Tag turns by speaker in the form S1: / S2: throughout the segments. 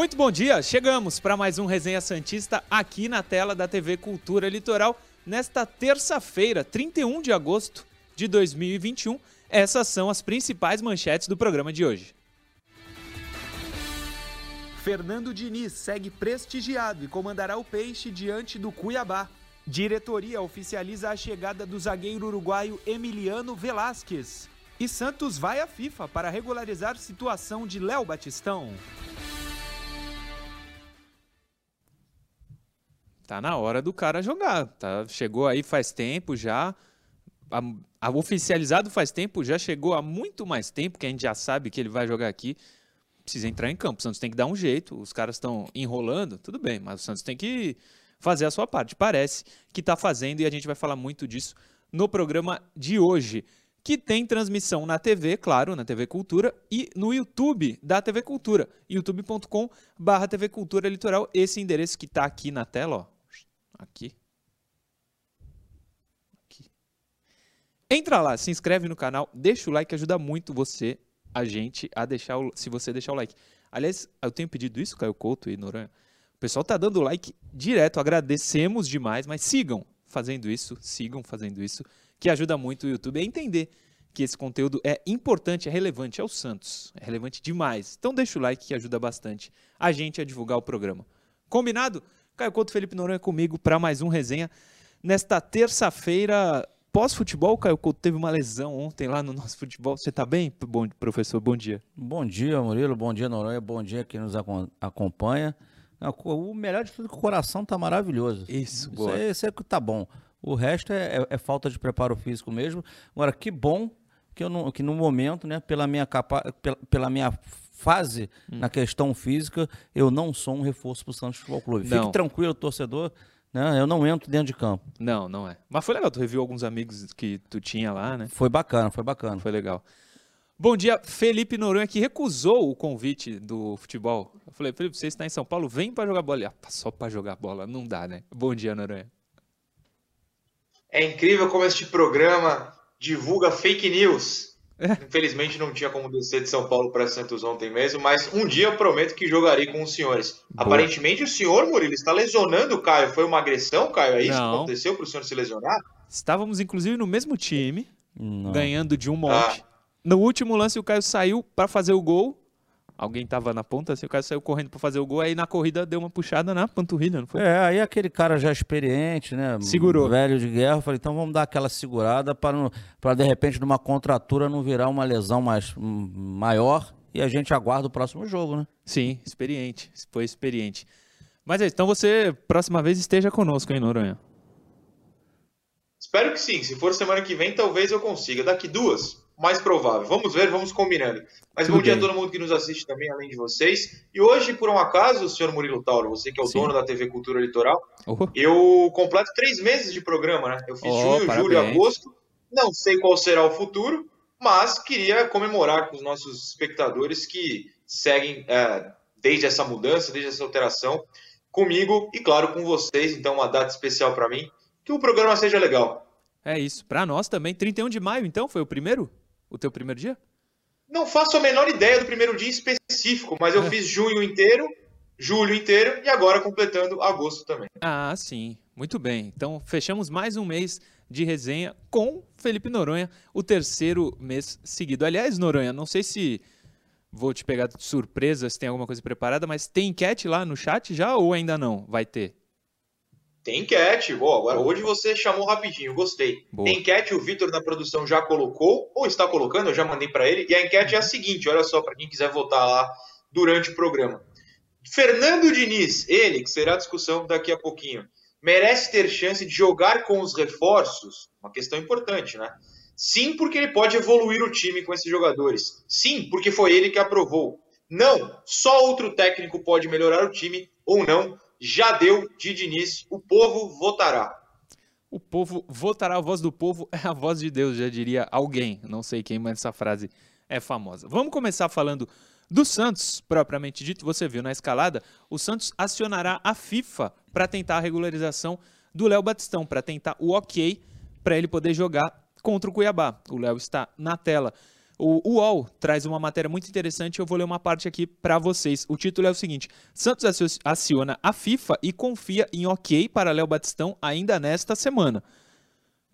S1: Muito bom dia, chegamos para mais um Resenha Santista aqui na tela da TV Cultura Litoral nesta terça-feira, 31 de agosto de 2021. Essas são as principais manchetes do programa de hoje. Fernando Diniz segue prestigiado e comandará o Peixe diante do Cuiabá. Diretoria oficializa a chegada do zagueiro uruguaio Emiliano Velasquez. E Santos vai à FIFA para regularizar situação de Léo Batistão. Tá na hora do cara jogar. Tá? Chegou aí faz tempo já. A, a oficializado faz tempo, já chegou há muito mais tempo que a gente já sabe que ele vai jogar aqui. Precisa entrar em campo. O Santos tem que dar um jeito. Os caras estão enrolando, tudo bem, mas o Santos tem que fazer a sua parte. Parece que está fazendo e a gente vai falar muito disso no programa de hoje, que tem transmissão na TV, claro, na TV Cultura e no YouTube da TV Cultura, youtube.com/TV Cultura Litoral, esse endereço que está aqui na tela, ó. Aqui. Aqui. Entra lá, se inscreve no canal, deixa o like, ajuda muito você, a gente, a deixar o, se você deixar o like. Aliás, eu tenho pedido isso, Caio Couto e Noronha. O pessoal tá dando like direto, agradecemos demais, mas sigam fazendo isso, sigam fazendo isso, que ajuda muito o YouTube a entender que esse conteúdo é importante, é relevante, é o Santos, é relevante demais. Então deixa o like que ajuda bastante a gente a divulgar o programa. Combinado? Caio Couto, Felipe Noronha comigo para mais um resenha. Nesta terça-feira, pós-futebol, Caio Couto teve uma lesão ontem lá no nosso futebol. Você está bem, bom, professor? Bom dia.
S2: Bom dia, Murilo. Bom dia, Noronha. Bom dia quem nos acompanha. O melhor de tudo é que o coração tá maravilhoso.
S1: Isso,
S2: boa. Isso é que tá bom. O resto é, é, é, falta de preparo físico mesmo. Agora, que bom que, eu não, que no momento, né, pela minha, capa, pela, pela minha fase hum. na questão física, eu não sou um reforço para o Santos Futebol Clube. Não. Fique tranquilo, torcedor. Né? Eu não entro dentro de campo.
S1: Não, não é. Mas foi legal, tu reviu alguns amigos que tu tinha lá, né?
S2: Foi bacana, foi bacana.
S1: Foi legal. Bom dia, Felipe Noronha, que recusou o convite do futebol. Eu falei, Felipe, você está em São Paulo, vem para jogar bola. Ah, só para jogar bola, não dá, né? Bom dia, Noronha.
S3: É incrível como este programa divulga fake news. Infelizmente não tinha como descer de São Paulo para Santos ontem mesmo, mas um dia eu prometo que jogarei com os senhores. Boa. Aparentemente o senhor, Murilo, está lesionando o Caio. Foi uma agressão, Caio? É isso não. que aconteceu para o senhor se lesionar?
S1: Estávamos inclusive no mesmo time, não. ganhando de um monte. Ah. No último lance o Caio saiu para fazer o gol alguém tava na ponta, assim, o cara saiu correndo para fazer o gol, aí na corrida deu uma puxada na panturrilha, não foi?
S2: É, aí aquele cara já experiente, né?
S1: Segurou.
S2: Velho de guerra, falei, então vamos dar aquela segurada para de repente numa contratura não virar uma lesão mais maior e a gente aguarda o próximo jogo, né?
S1: Sim, experiente, foi experiente. Mas é isso, então você, próxima vez, esteja conosco, hein, Noronha?
S3: Espero que sim. Se for semana que vem, talvez eu consiga. Daqui duas, mais provável. Vamos ver, vamos combinando. Mas Tudo bom dia a todo mundo que nos assiste também, além de vocês. E hoje, por um acaso, senhor Murilo Tauro, você que é o Sim. dono da TV Cultura Litoral, uhum. eu completo três meses de programa, né? Eu fiz oh, junho, parabéns. julho, agosto. Não sei qual será o futuro, mas queria comemorar com os nossos espectadores que seguem é, desde essa mudança, desde essa alteração, comigo e, claro, com vocês. Então, uma data especial para mim. Que o programa seja legal.
S1: É isso. Para nós também. 31 de maio, então, foi o primeiro? O teu primeiro dia?
S3: Não faço a menor ideia do primeiro dia específico, mas eu é. fiz junho inteiro, julho inteiro e agora completando agosto também.
S1: Ah, sim. Muito bem. Então, fechamos mais um mês de resenha com Felipe Noronha, o terceiro mês seguido. Aliás, Noronha, não sei se vou te pegar de surpresa, se tem alguma coisa preparada, mas tem enquete lá no chat já ou ainda não? Vai ter?
S3: Tem enquete. Boa, agora hoje você chamou rapidinho, gostei. Boa. Tem enquete, o Vitor da produção já colocou, ou está colocando, eu já mandei para ele. E a enquete é a seguinte: olha só, para quem quiser votar lá durante o programa. Fernando Diniz, ele, que será discussão daqui a pouquinho, merece ter chance de jogar com os reforços? Uma questão importante, né? Sim, porque ele pode evoluir o time com esses jogadores. Sim, porque foi ele que aprovou. Não, só outro técnico pode melhorar o time ou não já deu de Diniz, o povo votará.
S1: O povo votará, a voz do povo é a voz de Deus, já diria alguém, não sei quem, mas essa frase é famosa. Vamos começar falando do Santos, propriamente dito, você viu na escalada, o Santos acionará a FIFA para tentar a regularização do Léo Batistão, para tentar o ok para ele poder jogar contra o Cuiabá. O Léo está na tela. O UOL traz uma matéria muito interessante, eu vou ler uma parte aqui para vocês. O título é o seguinte: Santos aciona a FIFA e confia em OK para Léo Batistão ainda nesta semana.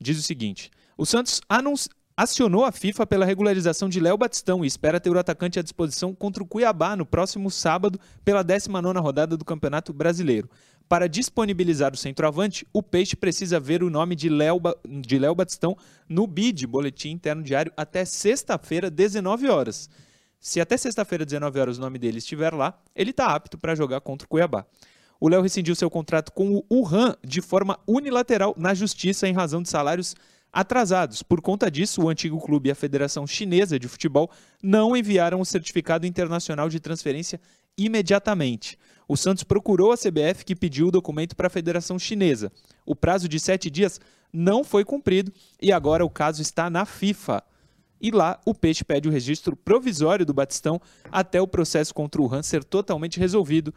S1: Diz o seguinte: o Santos anuncia acionou a FIFA pela regularização de Léo Batistão e espera ter o atacante à disposição contra o Cuiabá no próximo sábado pela 19ª rodada do Campeonato Brasileiro. Para disponibilizar o centroavante, o Peixe precisa ver o nome de Léo, de Léo Batistão no BID, Boletim Interno Diário, até sexta-feira, 19 horas. Se até sexta-feira, 19 horas, o nome dele estiver lá, ele está apto para jogar contra o Cuiabá. O Léo rescindiu seu contrato com o Wuhan de forma unilateral na justiça em razão de salários atrasados. Por conta disso, o antigo clube e a Federação Chinesa de Futebol não enviaram o certificado internacional de transferência imediatamente. O Santos procurou a CBF, que pediu o documento para a Federação Chinesa. O prazo de sete dias não foi cumprido e agora o caso está na FIFA. E lá, o Peixe pede o registro provisório do Batistão até o processo contra o Han ser totalmente resolvido.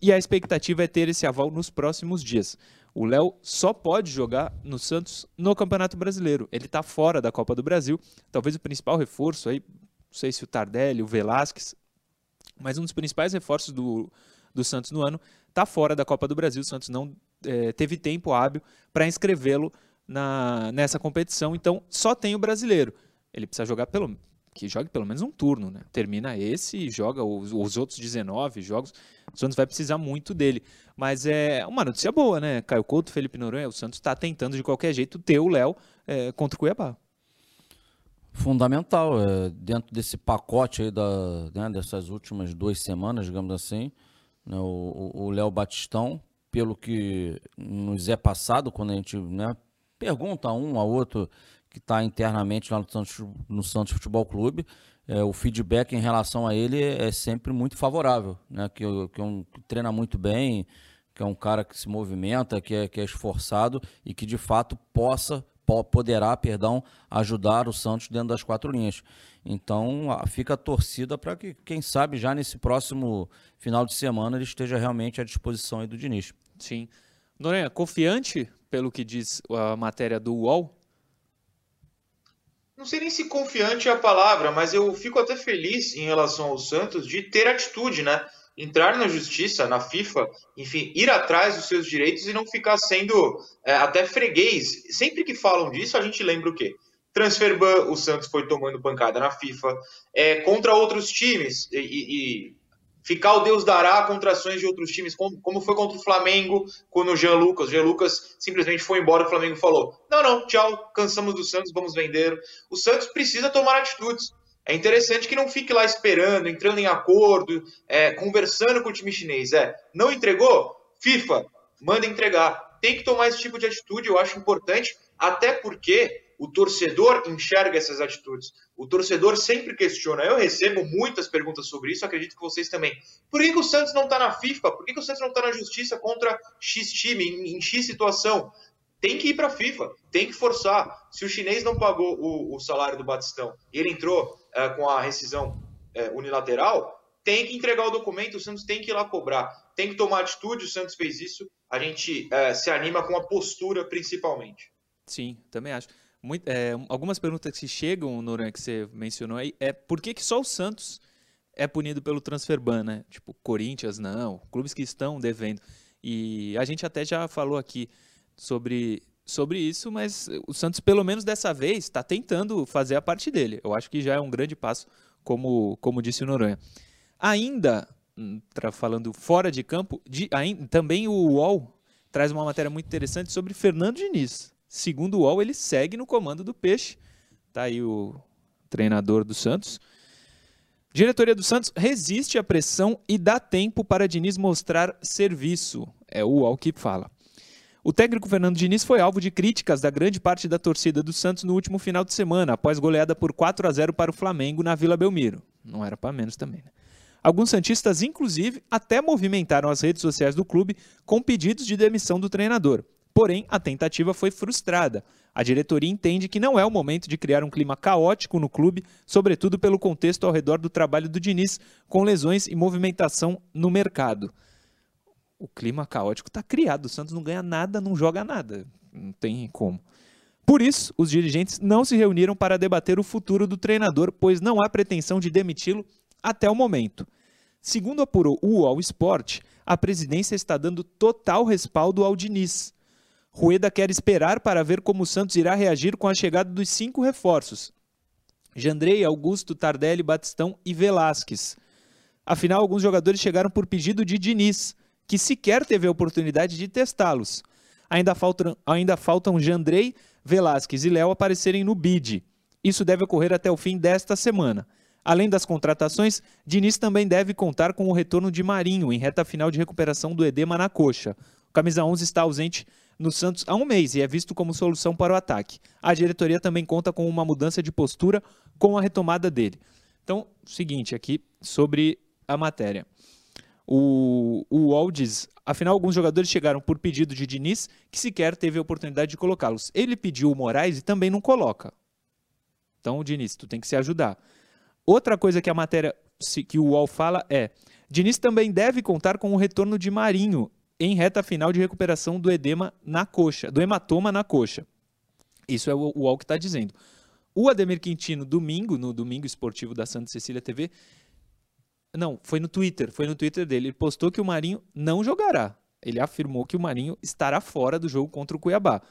S1: E a expectativa é ter esse aval nos próximos dias. O Léo só pode jogar no Santos no Campeonato Brasileiro. Ele está fora da Copa do Brasil. Talvez o principal reforço aí, não sei se o Tardelli, o Velasquez, mas um dos principais reforços do, do Santos no ano está fora da Copa do Brasil. O Santos não é, teve tempo hábil para inscrevê-lo nessa competição. Então só tem o brasileiro. Ele precisa jogar pelo que jogue pelo menos um turno, né? Termina esse e joga os, os outros 19 jogos. O Santos vai precisar muito dele. Mas é uma notícia boa, né? Caio Couto, Felipe Noronha, o Santos está tentando de qualquer jeito ter o Léo é, contra o Cuiabá.
S2: Fundamental, é, dentro desse pacote aí da, né, dessas últimas duas semanas, digamos assim, né, o Léo Batistão, pelo que nos é passado, quando a gente né, pergunta a um a outro que está internamente lá no Santos, no Santos Futebol Clube, é, o feedback em relação a ele é sempre muito favorável, né? Que, que, é um, que treina muito bem, que é um cara que se movimenta, que é, que é esforçado e que de fato possa, poderá, perdão, ajudar o Santos dentro das quatro linhas. Então fica a torcida para que, quem sabe, já nesse próximo final de semana ele esteja realmente à disposição do Diniz.
S1: Sim. Noronha, confiante pelo que diz a matéria do UOL
S3: não sei nem se confiante é a palavra, mas eu fico até feliz em relação ao Santos de ter atitude, né? Entrar na justiça, na FIFA, enfim, ir atrás dos seus direitos e não ficar sendo é, até freguês. Sempre que falam disso, a gente lembra o quê? Transferban, o Santos foi tomando pancada na FIFA, é, contra outros times, e, e ficar o Deus dará contra ações de outros times, como, como foi contra o Flamengo, quando o Jean Lucas, o Jean Lucas simplesmente foi embora, o Flamengo falou: não, não, tchau, cansamos do Santos, vamos vender. O Santos precisa tomar atitudes. É interessante que não fique lá esperando, entrando em acordo, é, conversando com o time chinês. É, não entregou? FIFA, manda entregar. Tem que tomar esse tipo de atitude, eu acho importante, até porque o torcedor enxerga essas atitudes. O torcedor sempre questiona. Eu recebo muitas perguntas sobre isso, acredito que vocês também. Por que, que o Santos não está na FIFA? Por que, que o Santos não está na justiça contra X time, em, em X situação? Tem que ir para a FIFA, tem que forçar. Se o chinês não pagou o, o salário do Batistão e ele entrou é, com a rescisão é, unilateral, tem que entregar o documento, o Santos tem que ir lá cobrar, tem que tomar atitude, o Santos fez isso, a gente é, se anima com a postura principalmente.
S1: Sim, também acho. Muito, algumas perguntas que chegam, Noran, que você mencionou aí, é por que, que só o Santos é punido pelo transfer ban, né? Tipo, Corinthians não, clubes que estão devendo. E a gente até já falou aqui sobre, sobre isso, mas o Santos, pelo menos dessa vez, está tentando fazer a parte dele. Eu acho que já é um grande passo, como, como disse o Noronha. Ainda, hum, falando fora de campo, de, ainda, também o UOL traz uma matéria muito interessante sobre Fernando Diniz. Segundo o UOL, ele segue no comando do Peixe. Tá aí o treinador do Santos. Diretoria do Santos resiste à pressão e dá tempo para Diniz mostrar serviço. É o UOL que fala. O técnico Fernando Diniz foi alvo de críticas da grande parte da torcida do Santos no último final de semana, após goleada por 4 a 0 para o Flamengo na Vila Belmiro. Não era para menos também, né? Alguns santistas, inclusive, até movimentaram as redes sociais do clube com pedidos de demissão do treinador. Porém, a tentativa foi frustrada. A diretoria entende que não é o momento de criar um clima caótico no clube, sobretudo pelo contexto ao redor do trabalho do Diniz, com lesões e movimentação no mercado. O clima caótico está criado. O Santos não ganha nada, não joga nada. Não tem como. Por isso, os dirigentes não se reuniram para debater o futuro do treinador, pois não há pretensão de demiti-lo até o momento. Segundo apurou o UOL Sport, a presidência está dando total respaldo ao Diniz. Rueda quer esperar para ver como o Santos irá reagir com a chegada dos cinco reforços: Jandrei, Augusto, Tardelli, Batistão e Velasquez. Afinal, alguns jogadores chegaram por pedido de Diniz, que sequer teve a oportunidade de testá-los. Ainda faltam, ainda faltam Jandrei, Velasquez e Léo aparecerem no bid. Isso deve ocorrer até o fim desta semana. Além das contratações, Diniz também deve contar com o retorno de Marinho em reta final de recuperação do edema na coxa. O camisa 11 está ausente no Santos há um mês e é visto como solução para o ataque. A diretoria também conta com uma mudança de postura com a retomada dele. Então, seguinte aqui sobre a matéria. O, o UOL diz, afinal, alguns jogadores chegaram por pedido de Diniz, que sequer teve a oportunidade de colocá-los. Ele pediu o Moraes e também não coloca. Então, Diniz, tu tem que se ajudar. Outra coisa que a matéria que o UOL fala é: Diniz também deve contar com o retorno de Marinho em reta final de recuperação do edema na coxa, do hematoma na coxa. Isso é o UOL que está dizendo. O Ademir Quintino, domingo, no Domingo Esportivo da Santa Cecília TV, não, foi no Twitter, foi no Twitter dele, ele postou que o Marinho não jogará. Ele afirmou que o Marinho estará fora do jogo contra o Cuiabá.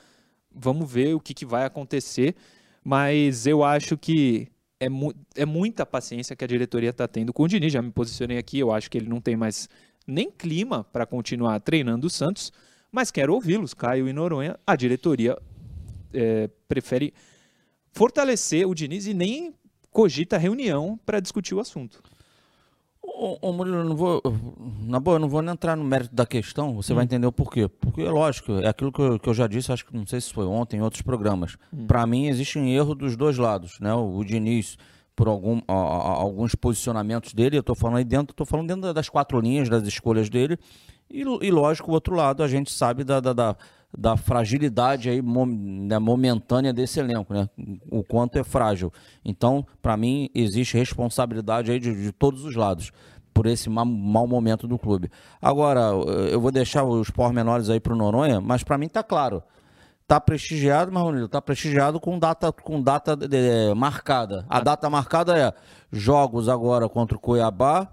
S1: Vamos ver o que, que vai acontecer, mas eu acho que é, mu é muita paciência que a diretoria está tendo com o Diniz. Já me posicionei aqui, eu acho que ele não tem mais nem clima para continuar treinando o Santos, mas quero ouvi-los, Caio e Noronha. A diretoria é, prefere fortalecer o Diniz e nem cogita reunião para discutir o assunto.
S2: Ô, ô Murilo, não vou, na boa, eu não vou nem entrar no mérito da questão, você hum. vai entender o porquê. Porque, lógico, é aquilo que eu, que eu, já disse, acho que não sei se foi ontem, em outros programas. Hum. Para mim, existe um erro dos dois lados. Né? O, o Diniz por algum, a, a, alguns posicionamentos dele, eu estou falando aí dentro, estou falando dentro das quatro linhas das escolhas dele, e, e lógico, o outro lado, a gente sabe da, da, da, da fragilidade aí, né, momentânea desse elenco, né? O quanto é frágil. Então, para mim, existe responsabilidade aí de, de todos os lados por esse mau, mau momento do clube. Agora, eu vou deixar os pormenores aí para o Noronha, mas para mim está claro tá prestigiado, Marronilo, tá prestigiado com data, com data de, de, marcada. A data marcada é jogos agora contra o Cuiabá,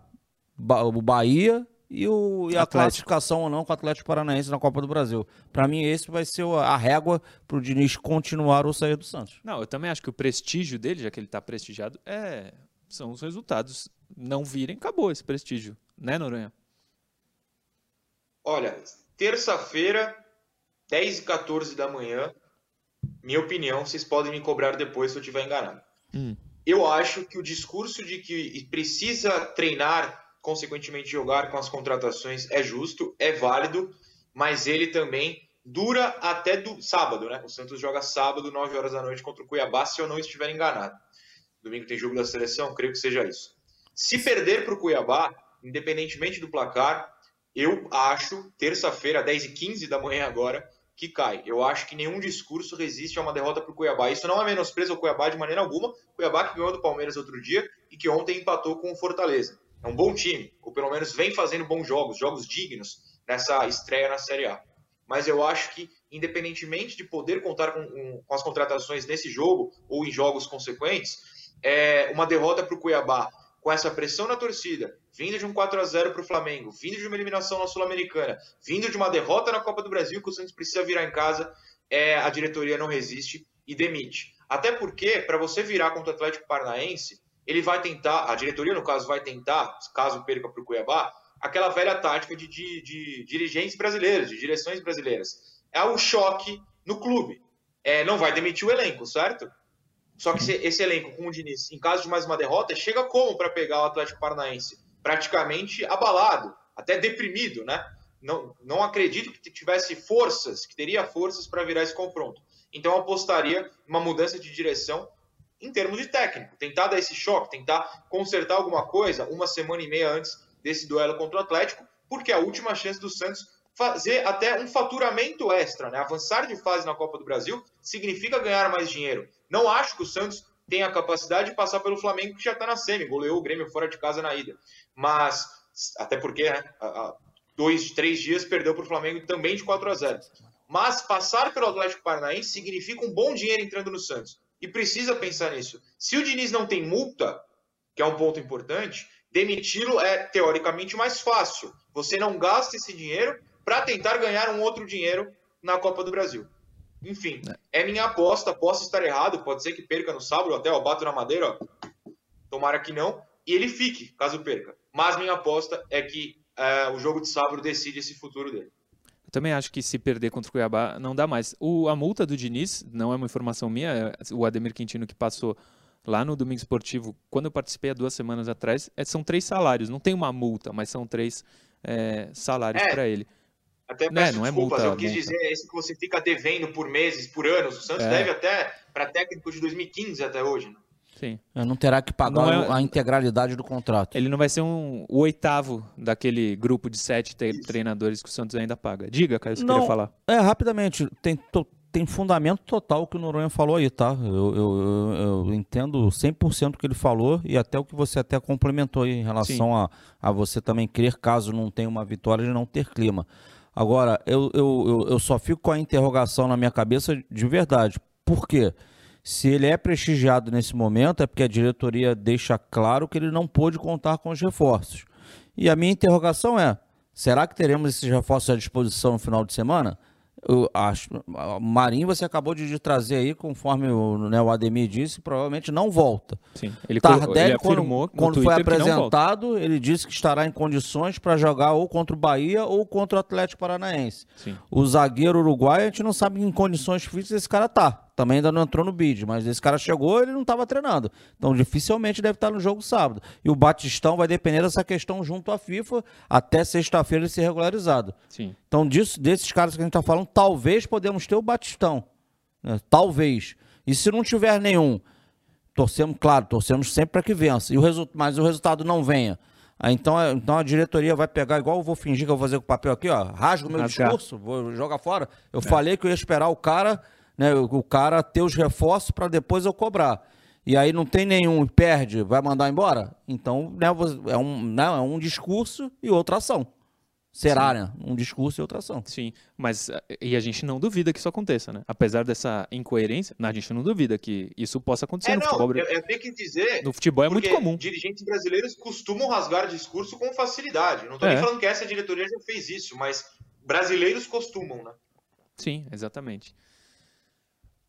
S2: ba, o Bahia e, o, e a classificação ou não com o Atlético Paranaense na Copa do Brasil. Para mim, esse vai ser a régua para o Diniz continuar ou sair do Santos.
S1: Não, eu também acho que o prestígio dele, já que ele está prestigiado, é são os resultados. Não virem, acabou esse prestígio, né, Noronha?
S3: Olha, terça-feira 10 e 14 da manhã. Minha opinião, vocês podem me cobrar depois se eu estiver enganado. Hum. Eu acho que o discurso de que precisa treinar, consequentemente jogar com as contratações, é justo, é válido, mas ele também dura até do sábado, né? O Santos joga sábado, 9 horas da noite, contra o Cuiabá, se eu não estiver enganado. Domingo tem jogo da seleção, creio que seja isso. Se perder para o Cuiabá, independentemente do placar, eu acho, terça-feira, 10 e 15 da manhã agora, que cai. Eu acho que nenhum discurso resiste a uma derrota para o Cuiabá. Isso não é menosprezo ao Cuiabá de maneira alguma. Cuiabá que ganhou do Palmeiras outro dia e que ontem empatou com o Fortaleza. É um bom time, ou pelo menos vem fazendo bons jogos, jogos dignos nessa estreia na Série A. Mas eu acho que, independentemente de poder contar com, com as contratações nesse jogo ou em jogos consequentes, é uma derrota para o Cuiabá com essa pressão na torcida, vindo de um 4 a 0 para o Flamengo, vindo de uma eliminação na Sul-Americana, vindo de uma derrota na Copa do Brasil que o Santos precisa virar em casa, é, a diretoria não resiste e demite. Até porque, para você virar contra o Atlético Paranaense, ele vai tentar, a diretoria, no caso, vai tentar, caso perca para o Cuiabá, aquela velha tática de, de, de, dirigentes brasileiros, de direções brasileiras. É o choque no clube. É, não vai demitir o elenco, certo? Só que esse elenco com o Diniz, em caso de mais uma derrota, chega como para pegar o Atlético Paranaense? Praticamente abalado, até deprimido, né? Não, não acredito que tivesse forças, que teria forças para virar esse confronto. Então apostaria uma mudança de direção em termos de técnico, tentar dar esse choque, tentar consertar alguma coisa uma semana e meia antes desse duelo contra o Atlético, porque a última chance do Santos fazer até um faturamento extra, né? Avançar de fase na Copa do Brasil significa ganhar mais dinheiro. Não acho que o Santos tenha a capacidade de passar pelo Flamengo que já está na semi, goleou o Grêmio fora de casa na ida. Mas, até porque, né, dois, três dias perdeu para o Flamengo também de 4 a 0. Mas passar pelo Atlético Paranaense significa um bom dinheiro entrando no Santos. E precisa pensar nisso. Se o Diniz não tem multa, que é um ponto importante, demiti-lo é teoricamente mais fácil. Você não gasta esse dinheiro para tentar ganhar um outro dinheiro na Copa do Brasil. Enfim, é. minha aposta. Posso estar errado, pode ser que perca no sábado, até ó, bato na madeira, ó. tomara que não. E ele fique, caso perca. Mas minha aposta é que é, o jogo de sábado decide esse futuro dele.
S1: Eu também acho que se perder contra o Cuiabá não dá mais. O, a multa do Diniz, não é uma informação minha, é o Ademir Quintino que passou lá no Domingo Esportivo, quando eu participei há duas semanas atrás, é, são três salários. Não tem uma multa, mas são três é, salários é, para ele.
S3: Até né, peço não, não desculpas, é multa, eu quis multa. dizer esse que você fica devendo por meses, por anos. O Santos é. deve até para técnico de 2015 até hoje. Né?
S2: Sim. Não terá que pagar é... a integralidade do contrato.
S1: Ele não vai ser um, o oitavo daquele grupo de sete treinadores que o Santos ainda paga. Diga, Caio, você não, queria falar.
S2: É, rapidamente, tem, to, tem fundamento total o que o Noronha falou aí, tá? Eu, eu, eu, eu entendo 100% o que ele falou e até o que você até complementou aí em relação a, a você também crer, caso não tenha uma vitória, de não ter clima. Agora, eu, eu, eu, eu só fico com a interrogação na minha cabeça de verdade. Por quê? Se ele é prestigiado nesse momento, é porque a diretoria deixa claro que ele não pôde contar com os reforços. E a minha interrogação é: será que teremos esses reforços à disposição no final de semana? Eu acho, Marinho você acabou de, trazer aí, conforme o, né, o Ademir disse, provavelmente não volta.
S1: Sim, ele, Tardelli, ele quando,
S2: quando foi apresentado, ele disse que estará em condições para jogar ou contra o Bahia ou contra o Atlético Paranaense. Sim. O zagueiro uruguaio, a gente não sabe em condições físicas esse cara tá também ainda não entrou no bid, mas esse cara chegou ele não estava treinando. Então dificilmente deve estar no jogo sábado. E o Batistão vai depender dessa questão junto à FIFA até sexta-feira ele ser regularizado. Sim. Então disso, desses caras que a gente está falando, talvez podemos ter o Batistão. Né? Talvez. E se não tiver nenhum, torcemos, claro, torcemos sempre para que vença. E o resu mas o resultado não venha. Então, é, então a diretoria vai pegar, igual eu vou fingir que eu vou fazer com o papel aqui, ó. Rasga o meu Rasgar. discurso, vou jogar fora. Eu é. falei que eu ia esperar o cara né, o cara ter os reforços para depois eu cobrar. E aí não tem nenhum e perde, vai mandar embora? Então né, é, um, né, é um discurso e outra ação. Será, Sim. né? Um discurso e outra ação.
S1: Sim, mas e a gente não duvida que isso aconteça, né? Apesar dessa incoerência, a gente não duvida que isso possa acontecer
S3: é,
S1: no
S3: não,
S1: futebol.
S3: Eu, eu tenho que dizer.
S1: No futebol é muito comum.
S3: Dirigentes brasileiros costumam rasgar discurso com facilidade. Não estou é. nem falando que essa diretoria já fez isso, mas brasileiros costumam, né?
S1: Sim, exatamente.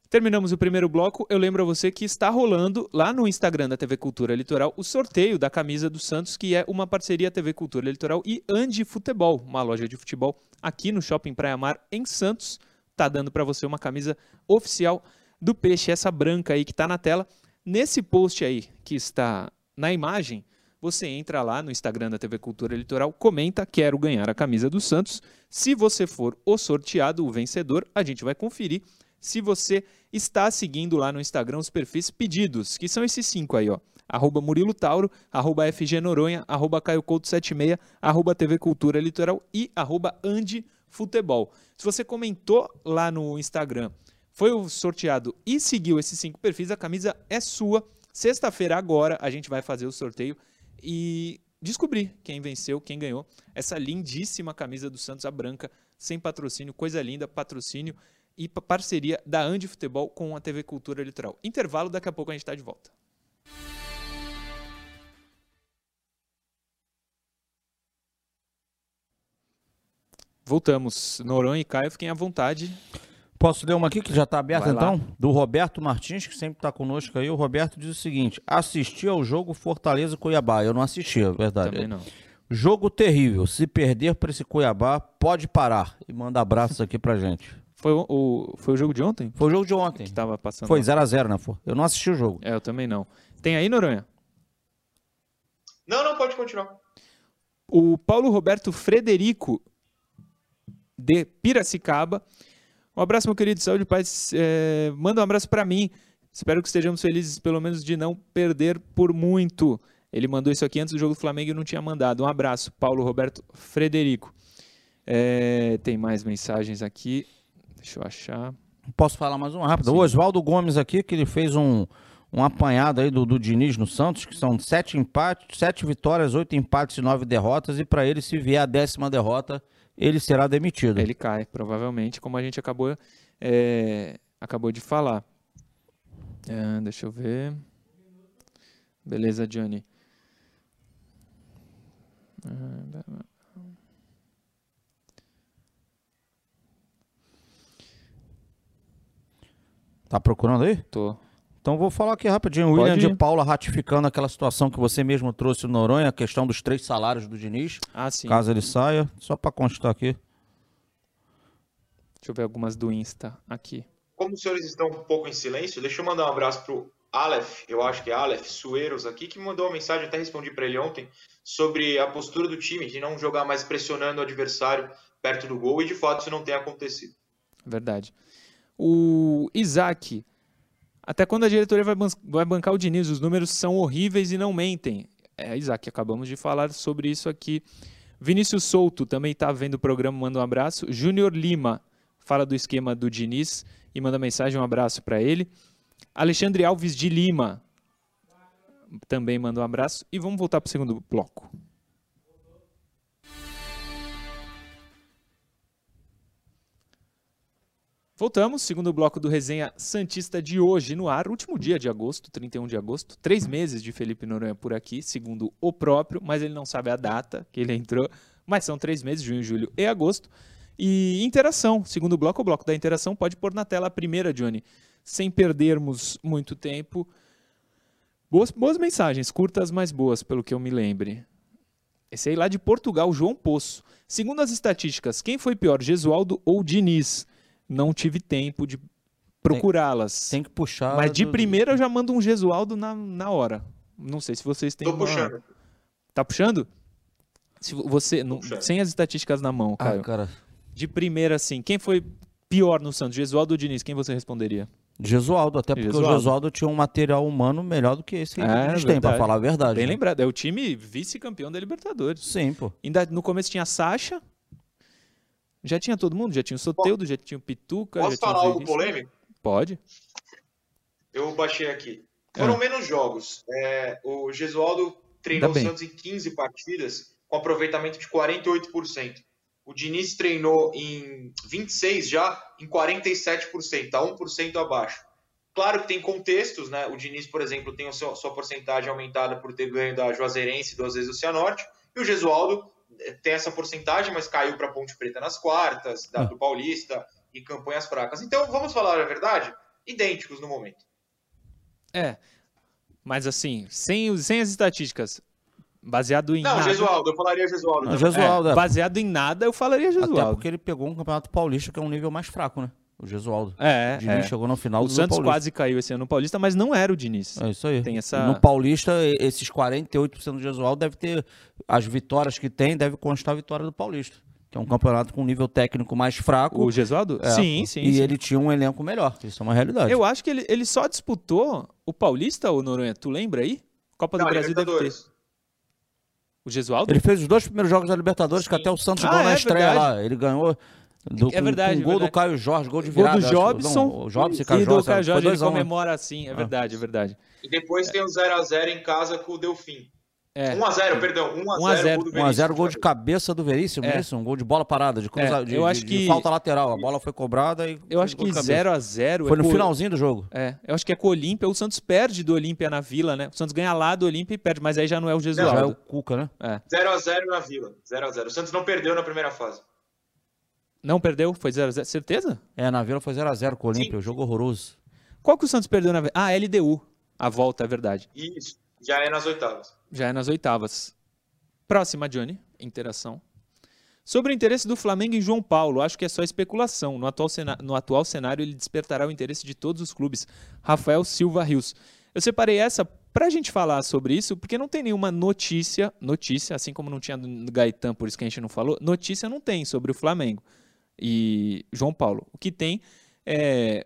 S1: Terminamos o primeiro bloco. Eu lembro a você que está rolando lá no Instagram da TV Cultura Litoral o sorteio da camisa do Santos, que é uma parceria TV Cultura Litoral e Andi Futebol, uma loja de futebol aqui no Shopping Praia Mar, em Santos. Tá dando para você uma camisa oficial do Peixe, essa branca aí que está na tela. Nesse post aí que está na imagem, você entra lá no Instagram da TV Cultura Litoral, comenta, quero ganhar a camisa do Santos. Se você for o sorteado, o vencedor, a gente vai conferir se você está seguindo lá no Instagram os perfis pedidos, que são esses cinco aí, ó. Arroba Murilo Tauro, arroba FG Noronha, arroba Caio Couto 76, arroba TV Cultura Litoral e arroba Andi Futebol. Se você comentou lá no Instagram, foi sorteado e seguiu esses cinco perfis, a camisa é sua. Sexta-feira agora a gente vai fazer o sorteio e descobrir quem venceu, quem ganhou essa lindíssima camisa do Santos, a branca, sem patrocínio, coisa linda, patrocínio e parceria da Andi Futebol com a TV Cultura Litoral. Intervalo, daqui a pouco a gente está de volta. Voltamos. Noronha e Caio, fiquem à vontade.
S2: Posso ler uma aqui que já está aberta então? Do Roberto Martins, que sempre está conosco aí. O Roberto diz o seguinte: assisti ao jogo Fortaleza Cuiabá. Eu não assisti, é verdade.
S1: Também não.
S2: Jogo terrível. Se perder para esse Cuiabá, pode parar. E manda abraços aqui pra gente.
S1: Foi o, o, foi o jogo de ontem?
S2: Foi o jogo de ontem.
S1: Que tava passando.
S2: Foi 0x0, né? Eu não assisti o jogo.
S1: É, eu também não. Tem aí, Noronha?
S3: Não, não, pode continuar.
S1: O Paulo Roberto Frederico, de Piracicaba. Um abraço, meu querido. Saúde e paz. É, manda um abraço para mim. Espero que estejamos felizes, pelo menos, de não perder por muito. Ele mandou isso aqui antes do jogo do Flamengo e não tinha mandado. Um abraço, Paulo Roberto Frederico. É, tem mais mensagens aqui. Deixa eu achar.
S2: Posso falar mais uma rápida? O Oswaldo Gomes aqui, que ele fez um, um apanhado aí do, do Diniz no Santos, que são sete empates, sete vitórias, oito empates e nove derrotas, e para ele, se vier a décima derrota, ele será demitido.
S1: Ele cai, provavelmente, como a gente acabou, é, acabou de falar. É, deixa eu ver. Beleza, Johnny.
S2: Tá procurando aí?
S1: Tô.
S2: Então vou falar aqui rapidinho. William
S1: Pode
S2: de
S1: ir.
S2: Paula ratificando aquela situação que você mesmo trouxe no Noronha, a questão dos três salários do Diniz,
S1: Ah, sim.
S2: caso ele saia. Só para constar aqui.
S1: Deixa eu ver algumas do Insta aqui.
S3: Como os senhores estão um pouco em silêncio, deixa eu mandar um abraço pro Aleph, eu acho que é Aleph Sueiros aqui, que me mandou uma mensagem, até respondi para ele ontem, sobre a postura do time, de não jogar mais pressionando o adversário perto do gol, e de fato isso não tem acontecido.
S1: Verdade. O Isaac. Até quando a diretoria vai, ban- vai bancar o Diniz? Os números são horríveis e não mentem. É, Isaac, acabamos de falar sobre isso aqui. Vinícius Souto também está vendo o programa, manda um abraço. Júnior Lima fala do esquema do Diniz e manda mensagem, um abraço para ele. Alexandre Alves de Lima também manda um abraço. E vamos voltar para o segundo bloco. Voltamos, segundo bloco do Resenha Santista de hoje no ar, último dia de agosto, 31 de agosto. Três meses de Felipe Noronha por aqui, segundo o próprio, mas ele não sabe a data que ele entrou. Mas são três meses, junho, julho e agosto. E interação, segundo bloco, o bloco da interação pode pôr na tela a primeira, Johnny, sem perdermos muito tempo. Boas, boas mensagens, curtas, mas boas, pelo que eu me lembre. Esse aí lá de Portugal, João Poço. Segundo as estatísticas, quem foi pior, Gesualdo ou Diniz? Não tive tempo de procurá-las.
S2: Tem que puxar.
S1: Mas de
S2: do-
S1: primeira eu já mando um Gesualdo na, na hora. Não sei se vocês têm
S3: Tô
S1: uma-
S3: puxando.
S1: Tá puxando? Se você, não-
S3: puxando.
S1: sem as estatísticas na mão,
S2: Ah,
S1: Caio.
S2: cara.
S1: De primeira, assim, quem foi pior no Santos, Gesualdo ou Diniz? Quem você responderia?
S2: Gesualdo, até porque
S1: Gesualdo.
S2: o Gesualdo tinha um material humano melhor do que esse que
S1: É,
S2: a gente tem, pra falar a verdade.
S1: Bem
S2: né?
S1: lembrado, é o time vice-campeão da Libertadores.
S2: Sim, pô.
S1: Ainda no começo tinha a Sacha. Já tinha todo mundo, já tinha o Soteudo, já tinha o Pituca,
S3: Posso falar algo polêmico?
S1: Pode.
S3: Eu baixei aqui. Foram
S1: Ah.
S3: menos jogos. É, o Gesualdo treinou o. Santos em 15 partidas, com aproveitamento de 48%. O Diniz treinou em 26 já, em 47%, tá 1% abaixo. Claro que tem contextos, né? O Diniz, por exemplo, tem a sua, sua porcentagem aumentada por ter ganho da Juazeirense duas vezes o Cianorte, e o Gesualdo tem essa porcentagem, mas caiu para Ponte Preta nas quartas, da,
S2: Ah.
S3: do Paulista, e campanhas fracas. Então, vamos falar a verdade? Idênticos no momento.
S1: É. Mas assim, sem, os- sem as estatísticas, baseado em
S3: Não,
S1: nada.
S3: Gesualdo, eu falaria Gesualdo.
S2: Não. Gesualdo,
S1: É,
S2: é.
S1: baseado em nada, eu falaria
S2: Até
S1: Gesualdo.
S2: porque ele pegou um campeonato paulista que é um nível mais fraco, né? O Gesualdo.
S1: É,
S2: o Diniz
S1: é.
S2: chegou no final
S1: O
S2: do
S1: Santos
S2: Paulista.
S1: quase caiu esse ano no Paulista, mas não era o Diniz.
S2: É isso aí.
S1: Tem essa-
S2: No Paulista, e- esses 48% do Gesualdo deve ter. As vitórias que tem, deve constar a vitória do Paulista. Que é um campeonato com nível técnico mais fraco.
S1: O Gesualdo?
S2: É,
S1: sim, sim.
S2: E
S1: sim.
S2: ele tinha um elenco melhor. Isso é uma realidade.
S1: Eu acho que ele, ele só disputou o Paulista, ou Noronha? Tu lembra aí? Copa do
S3: Não,
S1: Brasil deve ter. O Gesualdo?
S2: Ele fez os dois primeiros jogos da Libertadores, que
S3: Sim.
S2: até o Santos
S1: Ah,
S2: ganhou na
S1: é
S2: estreia
S1: verdade.
S2: lá. Ele ganhou. Do,
S1: É verdade,
S2: com,
S1: é
S2: gol do
S1: verdade.
S2: Caio Jorge, gol de
S1: Gol
S2: virada.
S1: do
S2: acho.
S1: Jobson,
S2: Não, o Jobson e
S1: e
S2: Caio
S1: do
S2: Jorge.
S1: Caio Jorge, ele
S2: 2 a 1,
S1: comemora assim, é
S2: Ah.
S1: verdade, é verdade.
S3: E depois tem o 0x0 em casa com o Delfim.
S1: É.
S3: 1x0, perdão. 1x0
S1: 1 a 0,
S3: gol do
S2: 1x0
S3: Veríssimo.
S2: gol de cabeça do Veríssimo,
S1: É.
S2: isso? Um gol de bola parada, de, cruza,
S1: É,
S2: de,
S1: eu
S2: de-
S1: acho
S2: de
S1: que-
S2: falta lateral. A bola foi cobrada e.
S1: Eu acho
S2: gol
S1: que
S2: de cabeça.
S1: 0 a 0
S2: Foi
S1: é
S2: no
S1: com-
S2: finalzinho do jogo.
S1: É, eu acho que é com o Olímpia. O Santos perde do Olímpia na Vila, né? O Santos ganha lá do Olímpia e perde, mas aí já não é o
S2: Já é o. Cuca, né?
S3: 0x0 na Vila. 0x0. O Santos não perdeu na primeira fase.
S1: Não perdeu? Foi 0 a 0 Certeza?
S2: É, na Vila foi 0x0 com o Olímpia, o jogo horroroso.
S1: Qual que o Santos perdeu na Vila? Ah, LDU. A volta, é verdade.
S3: Isso. Já é nas oitavas.
S1: Já é nas oitavas. Próxima, Johnny. Interação. Sobre o interesse do Flamengo em João Paulo, acho que é só especulação. No atual, no atual cenário, ele despertará o interesse de todos os clubes. Rafael Silva Rios. Eu separei essa para a gente falar sobre isso, porque não tem nenhuma notícia, notícia, assim como não tinha do Gaetan, por isso que a gente não falou, notícia não tem sobre o Flamengo e João Paulo. O que tem é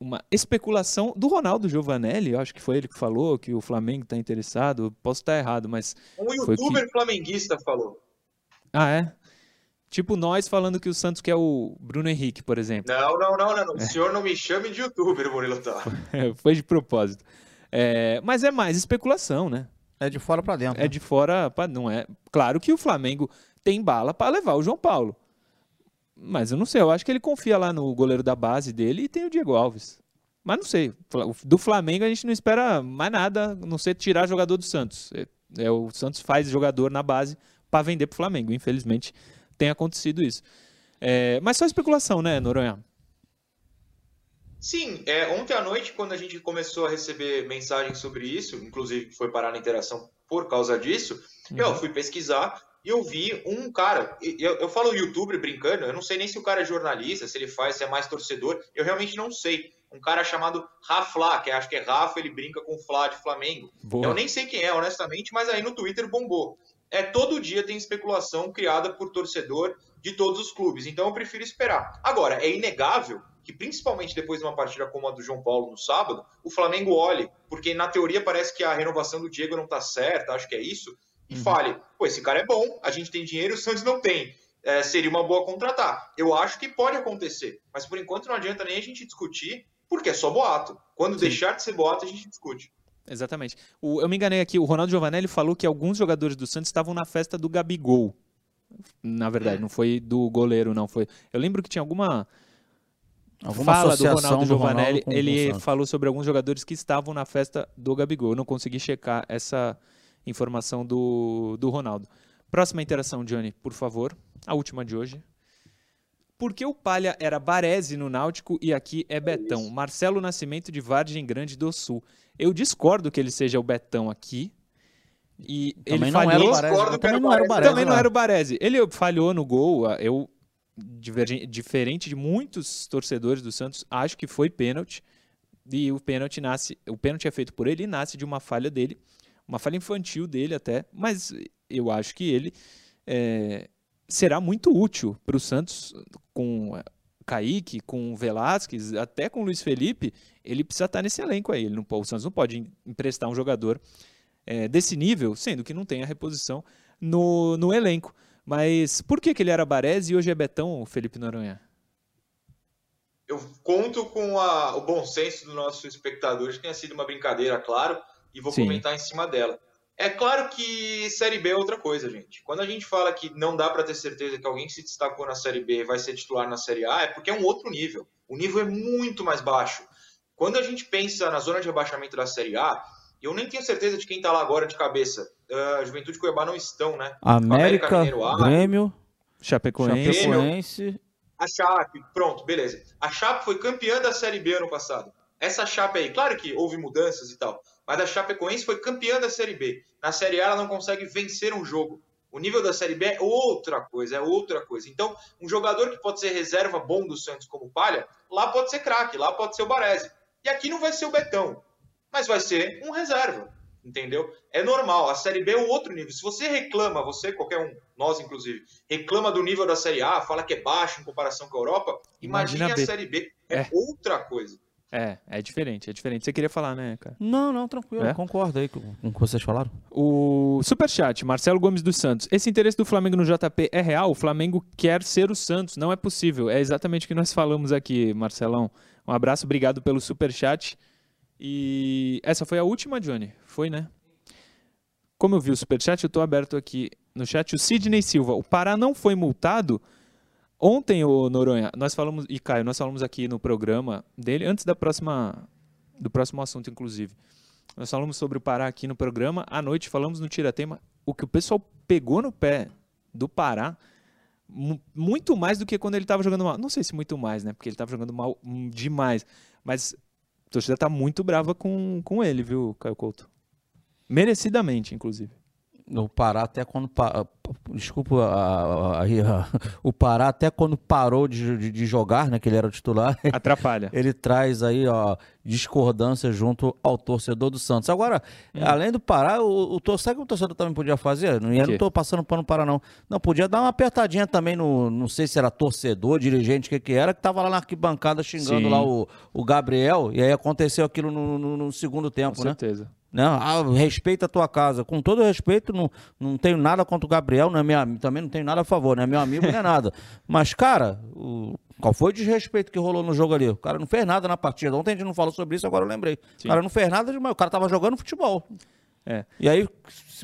S1: uma especulação do Ronaldo Giovanelli, eu acho que foi ele que falou que o Flamengo está interessado, posso estar errado, mas
S3: Um
S1: Foi
S3: youtuber flamenguista falou.
S1: ah é, tipo nós falando que o Santos quer o Bruno Henrique, por exemplo,
S3: Não, não, não, não. não.
S1: É.
S3: O senhor não me chame de youtuber, Murilo tá.
S1: foi de propósito. É, mas é mais especulação, né?
S2: É de fora pra dentro.
S1: É de fora, pra- não é. Claro que o Flamengo tem bala para levar o João Paulo. Mas eu não sei, eu acho que ele confia lá no goleiro da base dele e tem o Diego Alves. Mas não sei. Do Flamengo a gente não espera mais nada, não ser tirar jogador do Santos. É, é o Santos faz jogador na base para vender pro Flamengo. Infelizmente tem acontecido isso. É, mas só especulação, né, Noronha?
S3: Sim, é, ontem à noite, quando a gente começou a receber mensagens sobre isso, inclusive foi parar na interação por causa disso, uhum. eu fui pesquisar eu vi um cara, eu, eu falo youtuber brincando, eu não sei nem se o cara é jornalista, se ele faz, se é mais torcedor, eu realmente não sei. Um cara chamado Rafla, que acho que é Rafa, ele brinca com Flá de Flamengo. Boa. Eu nem sei quem é, honestamente, mas aí no Twitter bombou. É todo dia tem especulação criada por torcedor de todos os clubes, então eu prefiro esperar. Agora, é inegável que principalmente depois de uma partida como a do João Paulo no sábado, o Flamengo olhe, porque na teoria parece que a renovação do Diego não está certa, acho que é isso, e uhum. fale, pô, esse cara é bom, a gente tem dinheiro, o Santos não tem. É, seria uma boa contratar. Eu acho que pode acontecer, mas por enquanto não adianta nem a gente discutir, porque é só boato. Quando Sim. deixar de ser boato, a gente discute.
S1: Exatamente. O, eu me enganei aqui, o Ronaldo Giovanelli falou que alguns jogadores do Santos estavam na festa do Gabigol. Na verdade, é. não foi do goleiro, não. foi. Eu lembro que tinha alguma Alguma fala do Ronaldo Giovanelli, Ronaldo ele falou sobre alguns jogadores que estavam na festa do Gabigol. Eu não consegui checar essa informação do, do Ronaldo. Próxima interação, Johnny, por favor. A última de hoje. Por que o Palha era Baresi no Náutico e aqui é Betão? Marcelo Nascimento de Vargem Grande do Sul. Eu discordo que ele seja o Betão aqui. E também ele não falhou. Era o Baresi, também não era o Baresi. Também não era o Baresi. Ele falhou no gol. Eu diferente de muitos torcedores do Santos, acho que foi pênalti. E o pênalti nasce, o pênalti é feito por ele e nasce de uma falha dele, uma falha infantil dele até, mas eu acho que ele é, será muito útil para o Santos com Kaique, com Velasquez, até com Luiz Felipe, ele precisa estar nesse elenco aí. Ele não, o Santos não pode emprestar um jogador é, desse nível, sendo que não tem a reposição no, no elenco. Mas por que, que ele era Baresi e hoje é Betão, Felipe Noronha?
S3: Eu conto com a, o bom senso do nosso espectador, que tenha sido uma brincadeira, claro, e vou Sim. comentar em cima dela. É claro que Série B é outra coisa, gente. Quando a gente fala que não dá para ter certeza que alguém que se destacou na Série B vai ser titular na Série A, é porque é um outro nível. O nível é muito mais baixo. Quando a gente pensa na zona de rebaixamento da Série A, eu nem tenho certeza de quem está lá agora de cabeça. Uh, Juventude e Cuiabá não estão, né?
S2: América, América Mineiro A, Grêmio, Chapecoense. Chapecoense.
S3: A Chape, pronto, beleza. A Chape foi campeã da Série B ano passado. Essa Chape aí, claro que houve mudanças e tal, mas a Chapecoense foi campeã da Série B. Na Série A ela não consegue vencer um jogo. O nível da Série B é outra coisa, é outra coisa. Então, um jogador que pode ser reserva bom do Santos como Palha, lá pode ser craque, lá pode ser o Baresi. E aqui não vai ser o Betão mas vai ser um reserva, entendeu? É normal. A Série B é outro nível. Se você reclama, você, qualquer um, nós inclusive, reclama do nível da Série A, fala que é baixo em comparação com a Europa, imagine a Série B. É, é, outra coisa.
S1: É, é diferente, é diferente. Você queria falar, né, cara?
S2: Não, não, tranquilo, é? concordo aí com, com o que vocês falaram.
S1: O Superchat, Marcelo Gomes dos Santos. Esse interesse do Flamengo no JP é real? O Flamengo quer ser o Santos, não é possível. É exatamente o que nós falamos aqui, Marcelão. Um abraço, obrigado pelo Superchat. E essa foi a última, Johnny? Foi, né? Como eu vi o superchat, eu estou aberto aqui no chat. O Sidney Silva, o Pará não foi multado? Ontem, o Noronha, nós falamos, e Caio, nós falamos aqui no programa dele, antes da próxima, do próximo assunto, inclusive. Nós falamos sobre o Pará aqui no programa. À noite falamos no Tiratema. O que o pessoal pegou no pé do Pará, muito mais do que quando ele estava jogando mal. Não sei se muito mais, né? Porque ele estava jogando mal demais. Mas torcida tá muito brava com, com ele, viu, Caio Couto? Merecidamente, inclusive.
S2: O Pará até quando. Desculpa, a, a, a, o Pará até quando parou de, de, de, jogar, né? Que ele era o titular.
S1: Atrapalha.
S2: ele traz aí, ó, discordância junto ao torcedor do Santos. Agora, hum. além do Pará, o, o, o que o torcedor também podia fazer? Não, eu não tô passando pano para não. Não, podia dar uma apertadinha também no. Não sei se era torcedor, dirigente, que, que era, que tava lá na arquibancada xingando Sim. lá o, o Gabriel. E aí aconteceu aquilo no, no, no segundo tempo,
S1: Com
S2: né?
S1: certeza.
S2: Não, ah, respeita a tua casa. Com todo respeito, não, não tenho nada contra o Gabriel, não é minha, também não tenho nada a favor, não é meu amigo, não é nada. Mas, cara, o, qual foi o desrespeito que rolou no jogo ali? O cara não fez nada na partida. Ontem a gente não falou sobre isso, agora eu lembrei. Sim. O cara não fez nada, mas o cara tava jogando futebol. É. E aí,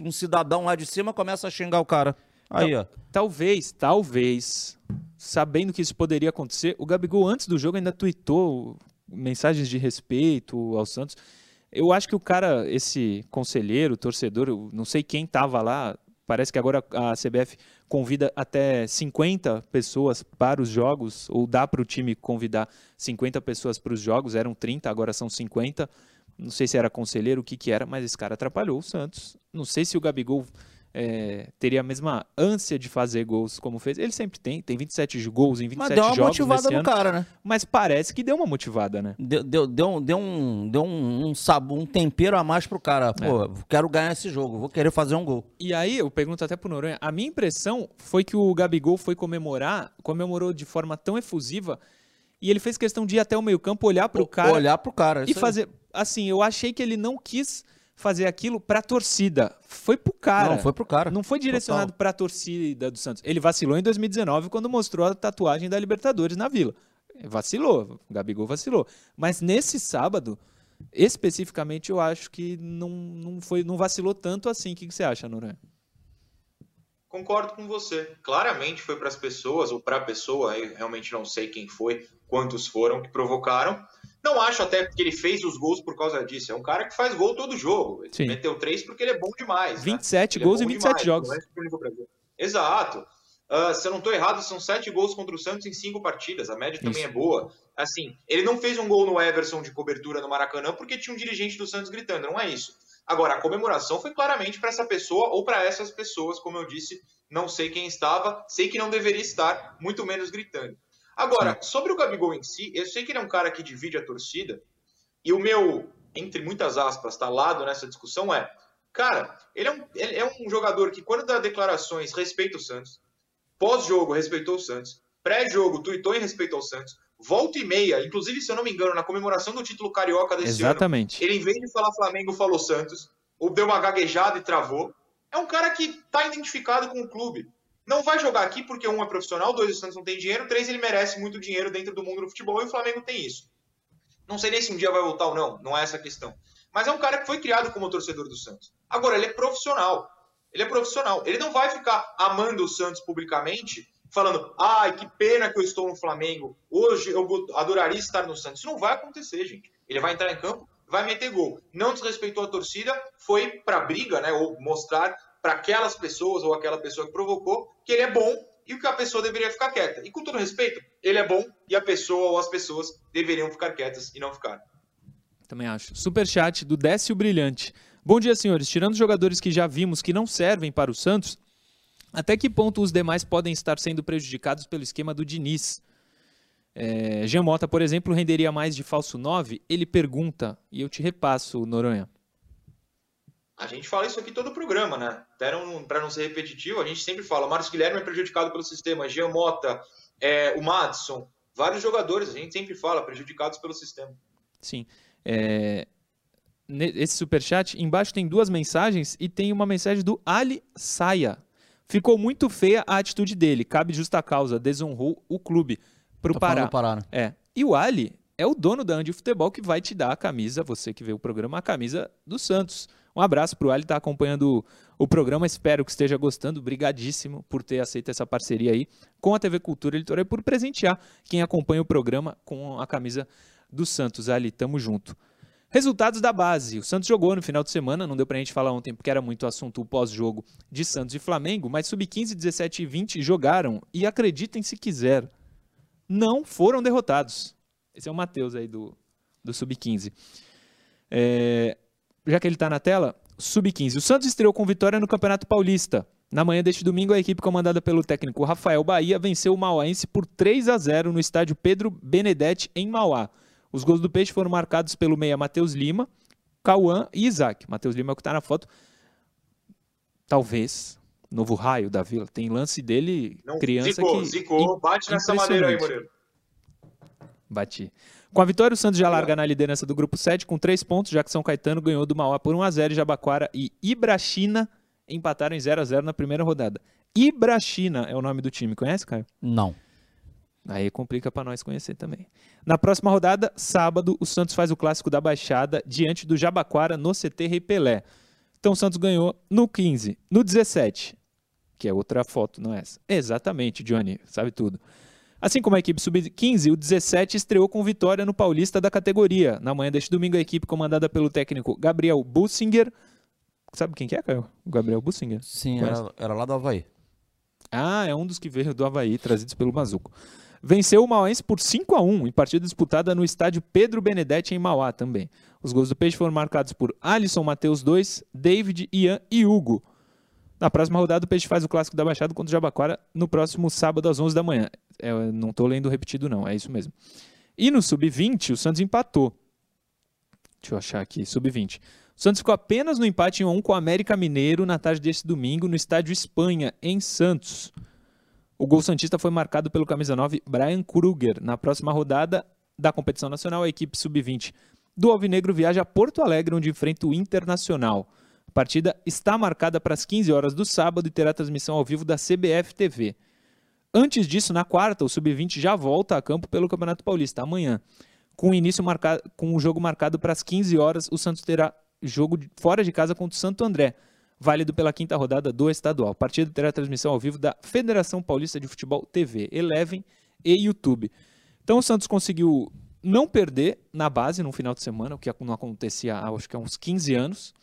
S2: um cidadão lá de cima começa a xingar o cara. Aí, ó.
S1: Talvez, talvez, sabendo que isso poderia acontecer, o Gabigol antes do jogo ainda tweetou mensagens de respeito ao Santos. Eu acho que o cara, esse conselheiro, torcedor, não sei quem estava lá, parece que agora a CBF convida até 50 pessoas para os jogos, ou dá para o time convidar 50 pessoas para os jogos, eram 30, agora são 50. Não sei se era conselheiro, o que, que era, mas esse cara atrapalhou o Santos. Não sei se o Gabigol é, teria a mesma ânsia de fazer gols como fez. Ele sempre tem, tem 27 gols em 27
S2: Mas deu uma
S1: jogos
S2: motivada no
S1: ano,
S2: cara, né?
S1: Mas parece que deu uma motivada, né?
S2: Deu, deu, deu, deu um, deu um, um sabor, um tempero a mais pro cara. Pô, quero ganhar esse jogo, vou querer fazer um gol.
S1: E aí, eu pergunto até pro Noronha, a minha impressão foi que o Gabigol foi comemorar, comemorou de forma tão efusiva, e ele fez questão de ir até o meio-campo, olhar pro cara
S2: Olhar pro cara.
S1: e
S2: isso aí.
S1: fazer. Assim, eu achei que ele não quis fazer aquilo pra torcida. Foi pro cara.
S2: Não, foi pro cara.
S1: Não foi direcionado pra torcida do Santos. Ele vacilou em 2019 quando mostrou a tatuagem da Libertadores na Vila. Vacilou, o Gabigol vacilou. Mas nesse sábado, especificamente, eu acho que não, não, foi, não vacilou tanto assim. O que, que você acha, Noran?
S3: Concordo com você. Claramente foi para as pessoas, ou para a pessoa, eu realmente não sei quem foi, quantos foram que provocaram. Não acho até que ele fez os gols por causa disso. É um cara que faz gol todo jogo. Ele
S1: Sim.
S3: meteu três porque ele é bom demais. né?
S1: 27
S3: Ele é
S1: gols
S3: bom
S1: em 27
S3: demais,
S1: jogos.
S3: é. Exato. Ah, se eu não estou errado, são sete gols contra o Santos em cinco partidas. A média também
S1: Isso.
S3: é boa. Assim, ele não fez um gol no Everson de cobertura no Maracanã porque tinha um dirigente do Santos gritando. Não é isso. Agora, a comemoração foi claramente para essa pessoa ou para essas pessoas, como eu disse. Não sei quem estava, sei que não deveria estar, muito menos gritando. Agora, sobre o Gabigol em si, eu sei que ele é um cara que divide a torcida. E o meu, entre muitas aspas, tá lado nessa discussão é, cara, ele é um, ele é um jogador que quando dá declarações respeita o Santos, pós-jogo respeitou o Santos, pré-jogo tuitou em respeito ao Santos, volta e meia, inclusive se eu não me engano, na comemoração do título carioca desse ano,
S1: Exatamente.
S3: ele em vez de falar Flamengo falou Santos, ou deu uma gaguejada e travou. É um cara que tá identificado com o clube. Não vai jogar aqui porque um é profissional, dois o Santos não tem dinheiro, três ele merece muito dinheiro dentro do mundo do futebol e o Flamengo tem isso. Não sei nem se um dia vai voltar ou não, não é essa a questão. Mas é um cara que foi criado como torcedor do Santos. Agora, ele é profissional. Ele é profissional. Ele não vai ficar amando o Santos publicamente, falando, ai, que pena que eu estou no Flamengo. Hoje eu adoraria estar no Santos. Isso não vai acontecer, gente. Ele vai entrar em campo, vai meter gol. Não desrespeitou a torcida, foi pra briga, né? Ou mostrar para aquelas pessoas ou aquela pessoa que provocou que ele é bom e que a pessoa deveria ficar quieta. E com todo respeito, ele é bom e a pessoa ou as pessoas deveriam ficar quietas e não ficar.
S1: Também acho. Superchat do Décio Brilhante. Bom dia, senhores. Tirando os jogadores que já vimos que não servem para o Santos, até que ponto os demais podem estar sendo prejudicados pelo esquema do Diniz? É, Jean Mota, por exemplo, renderia mais de falso 9? Ele pergunta, e eu te repasso, Noronha.
S3: A gente fala isso aqui todo o programa, né? Até para não ser repetitivo, a gente sempre fala: o Marcos Guilherme é prejudicado pelo sistema, Jean Mota, é, o Madison, vários jogadores, a gente sempre fala, prejudicados pelo sistema.
S1: Sim. É, esse superchat, embaixo tem duas mensagens e tem uma mensagem do Ali Saia. Ficou muito feia a atitude dele. Cabe justa causa. Desonrou o clube. Pro
S2: Tá
S1: Pará.
S2: Pará, né?
S1: É. E o Ali é o dono da Andi Futebol que vai te dar a camisa, você que vê o programa, a camisa do Santos. Um abraço pro Ali, tá acompanhando o, o programa, espero que esteja gostando. Obrigadíssimo por ter aceito essa parceria aí com a TV Cultura Litoral e por presentear quem acompanha o programa com a camisa do Santos. Ali, tamo junto. Resultados da base. O Santos jogou no final de semana, não deu pra gente falar ontem porque era muito assunto o pós-jogo de Santos e Flamengo, mas sub-15, 17 e 20 jogaram e acreditem se quiser, não foram derrotados. Esse é o Matheus aí do, do Sub-15. É, já que ele está na tela, Sub-15. O Santos estreou com vitória no Campeonato Paulista. Na manhã deste domingo, a equipe comandada pelo técnico Rafael Bahia venceu o Mauaense por 3 a 0 no estádio Pedro Benedetti, em Mauá. Os gols do Peixe foram marcados pelo meia Matheus Lima, Cauã e Isaac. Matheus Lima é o que está na foto. Talvez, novo raio da Vila. Tem lance dele,
S3: Não,
S1: criança
S3: zicou,
S1: que...
S3: zicou, bate nessa maneira aí. Moreira.
S1: Bati. Com a vitória, o Santos já larga na liderança do grupo 7 com 3 pontos, já que São Caetano ganhou do Mauá por 1x0 e Jabaquara e Ibrachina empataram em 0x0 na primeira rodada. Ibrachina é o nome do time, conhece, Caio?
S2: Não.
S1: Aí complica pra nós conhecer também. Na próxima rodada, sábado, o Santos faz o clássico da Baixada diante do Jabaquara no CT Rei Pelé. Então o Santos ganhou no 15, no 17. que é outra foto, não é essa. Exatamente, Johnny, sabe tudo. Assim como a equipe sub-15, o 17 estreou com vitória no Paulista da categoria. Na manhã deste domingo, a equipe comandada pelo técnico Gabriel Bussinger. Sabe quem que é, Caio? O Gabriel Bussinger?
S2: Sim, era, era, lá do Havaí.
S1: Ah, é um dos que veio do Havaí, trazidos pelo Mazuco. Venceu o Mauense por 5 a 1 em partida disputada no estádio Pedro Benedetti, em Mauá também. Os gols do Peixe foram marcados por Alisson Matheus 2, David, Ian e Hugo. Na próxima rodada, o Peixe faz o clássico da Baixada contra o Jabaquara no próximo sábado às 11 da manhã. É, eu não estou lendo repetido, não, é isso mesmo. E no sub-20, o Santos empatou. Deixa eu achar aqui, sub-20. O Santos ficou apenas no empate em 1 com o América Mineiro na tarde deste domingo no estádio Espanha, em Santos. O gol Santista foi marcado pelo camisa 9 Brian Kruger. Na próxima rodada da competição nacional, a equipe sub-20 do Alvinegro viaja a Porto Alegre, onde enfrenta o Internacional. A partida está marcada para as 15 horas do sábado e terá transmissão ao vivo da CBF TV. Antes disso, na quarta, o Sub-20 já volta a campo pelo Campeonato Paulista, amanhã. Com o início marcado, com o jogo marcado para as 15 horas, o Santos terá jogo fora de casa contra o Santo André, válido pela quinta rodada do estadual. A partida terá transmissão ao vivo da Federação Paulista de Futebol TV, Eleven e YouTube. Então o Santos conseguiu não perder na base no final de semana, o que não acontecia há acho que há uns 15 anos.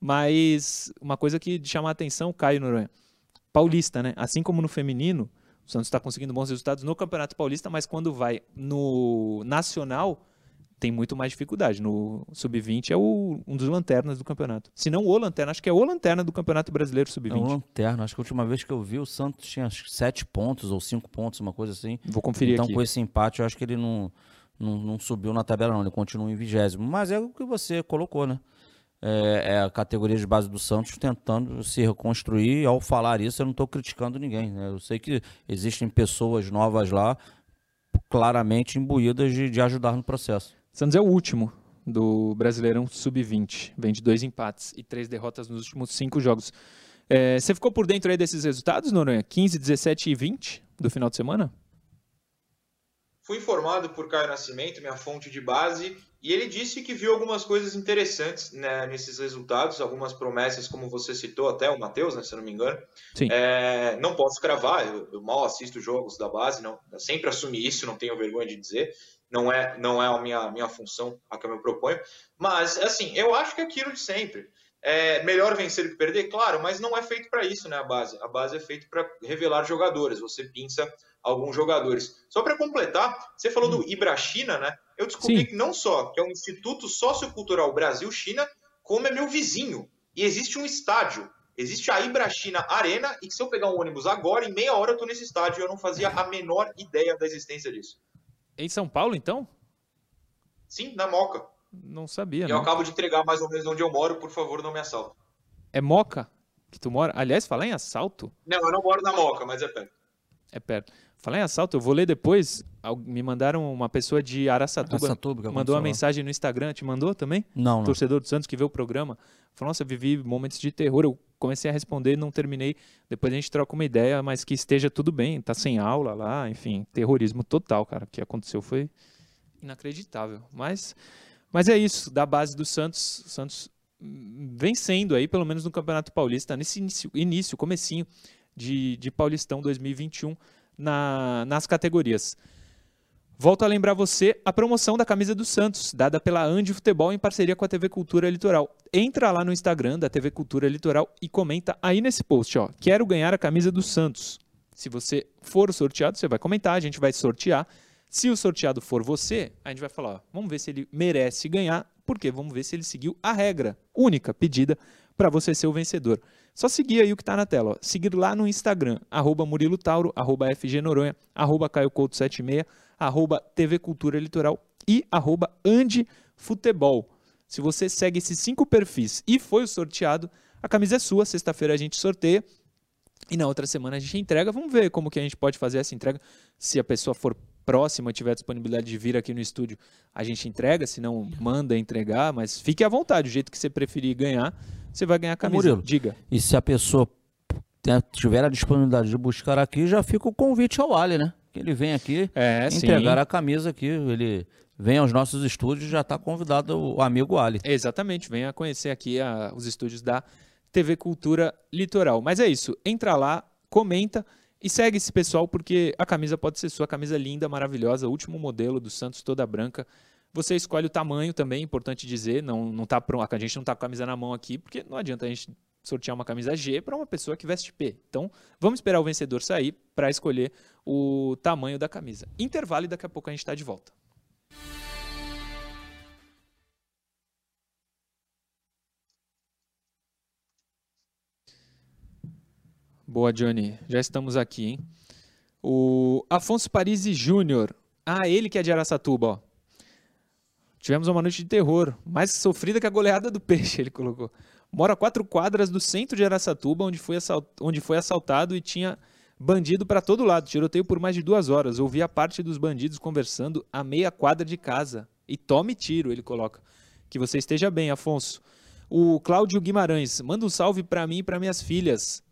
S1: Mas uma coisa que chama a atenção, Caio Noronha, paulista, né? Assim como no feminino, o Santos está conseguindo bons resultados no Campeonato Paulista, mas quando vai no nacional, tem muito mais dificuldade. No Sub-20 é o, um dos lanternas do campeonato. Se não o lanterna, acho que é o lanterna do Campeonato Brasileiro Sub-20. É o
S2: lanterna, acho que a última vez que eu vi o Santos tinha sete pontos ou cinco pontos, uma coisa assim.
S1: Vou conferir
S2: então,
S1: aqui.
S2: Então com esse empate eu acho que ele não, não, não subiu na tabela não, ele continua em vigésimo. Mas é o que você colocou, né? É, é, a categoria de base do Santos tentando se reconstruir. Ao falar isso, eu não estou criticando ninguém. Né? Eu sei que existem pessoas novas lá, claramente imbuídas de, de ajudar no processo.
S1: Santos é o último do Brasileirão Sub-20. Vem de dois empates e três derrotas nos últimos cinco jogos. É, você ficou por dentro aí desses resultados, Noronha? 15, 17 e 20 do final de semana?
S3: Fui informado por Caio Nascimento, minha fonte de base, e ele disse que viu algumas coisas interessantes né, nesses resultados, algumas promessas, como você citou até, o Matheus, né, se eu não me engano. É, não posso cravar, eu, eu, mal assisto jogos da base, não, sempre assumi isso, não tenho vergonha de dizer. Não é, não é a minha, minha função a que eu me proponho. Mas, assim, eu acho que é aquilo de sempre. É melhor vencer do que perder? Claro, mas não é feito para isso, né? A base. A base é feita para revelar jogadores. Você pinça alguns jogadores. Só para completar, você falou do Ibrachina, né? Eu descobri Sim. que não só que é um Instituto Sociocultural Brasil-China, como é meu vizinho. E existe um estádio. Existe a Ibrachina Arena, e que se eu pegar um ônibus agora, em meia hora eu tô nesse estádio, eu não fazia a menor ideia da existência disso.
S1: Em São Paulo, então?
S3: Sim, na Moca.
S1: Não sabia,
S3: E eu acabo de entregar mais ou menos onde eu moro, por favor, não me assalte.
S1: É Moca que tu mora? Aliás, falar em assalto?
S3: Não, eu não moro na Moca, mas é perto.
S1: É perto. Falar em assalto, eu vou ler depois. Me mandaram uma pessoa de Araçatuba. Araçatuba mandou uma mensagem no Instagram. Te mandou também?
S2: Não, não.
S1: Torcedor do Santos que vê o programa. Falou, nossa, vivi momentos de terror. Eu comecei a responder, não terminei. Depois a gente troca uma ideia, mas que esteja tudo bem. Tá sem aula lá, enfim. Terrorismo total, cara. O que aconteceu foi inacreditável. Mas, mas é isso. Da base do Santos, Santos vencendo aí, pelo menos no Campeonato Paulista, nesse início, início comecinho de, de Paulistão 2021 na, nas categorias. Volto a lembrar você a promoção da camisa do Santos, dada pela Andi Futebol em parceria com a TV Cultura Litoral. Entra lá no Instagram da TV Cultura Litoral e comenta aí nesse post, ó. Quero ganhar a camisa do Santos. Se você for sorteado, você vai comentar, a gente vai sortear. Se o sorteado for você, a gente vai falar, ó, vamos ver se ele merece ganhar, porque vamos ver se ele seguiu a regra única pedida para você ser o vencedor. Só seguir aí o que está na tela. Ó. Seguir lá no Instagram, arroba Murilo Tauro, arroba FG Noronha, arroba Caio Couto 76, arroba TV Cultura Litoral e arroba Futebol. Se você segue esses cinco perfis e foi o sorteado, a camisa é sua. Sexta-feira a gente sorteia e na outra semana a gente entrega. Vamos ver como que a gente pode fazer essa entrega. Se a pessoa for próxima, tiver disponibilidade de vir aqui no estúdio, a gente entrega. Se não, manda entregar. Mas fique à vontade, o jeito que você preferir ganhar você vai ganhar a camisa. Murilo,
S2: Diga. E se a pessoa tiver a disponibilidade de buscar aqui, já fica o convite ao Ali, né? Que ele vem aqui
S1: é,
S2: entregar sim. a camisa aqui. Ele vem aos nossos estúdios já está convidado o amigo Ali.
S1: Exatamente, venha conhecer aqui a, os estúdios da TV Cultura Litoral. Mas é isso, entra lá, comenta e segue esse pessoal porque a camisa pode ser sua, camisa linda, maravilhosa, último modelo do Santos, toda branca. Você escolhe o tamanho também, importante dizer, não, não tá a gente não está com a camisa na mão aqui, porque não adianta a gente sortear uma camisa G para uma pessoa que veste P. Então, vamos esperar o vencedor sair para escolher o tamanho da camisa. Intervalo e daqui a pouco a gente está de volta. Boa, Johnny. Já estamos aqui, hein? O Afonso Parisi Júnior. Ah, ele que é de Araçatuba, ó. Tivemos uma noite de terror, mais sofrida que a goleada do peixe, ele colocou. Mora a quatro quadras do centro de Araçatuba, onde foi, onde foi assaltado e tinha bandido para todo lado. Tiroteio por mais de duas horas. Ouvi a parte dos bandidos conversando a meia quadra de casa. E tome tiro, ele coloca. Que você esteja bem, Afonso. O Cláudio Guimarães. Manda um salve para mim e para minhas filhas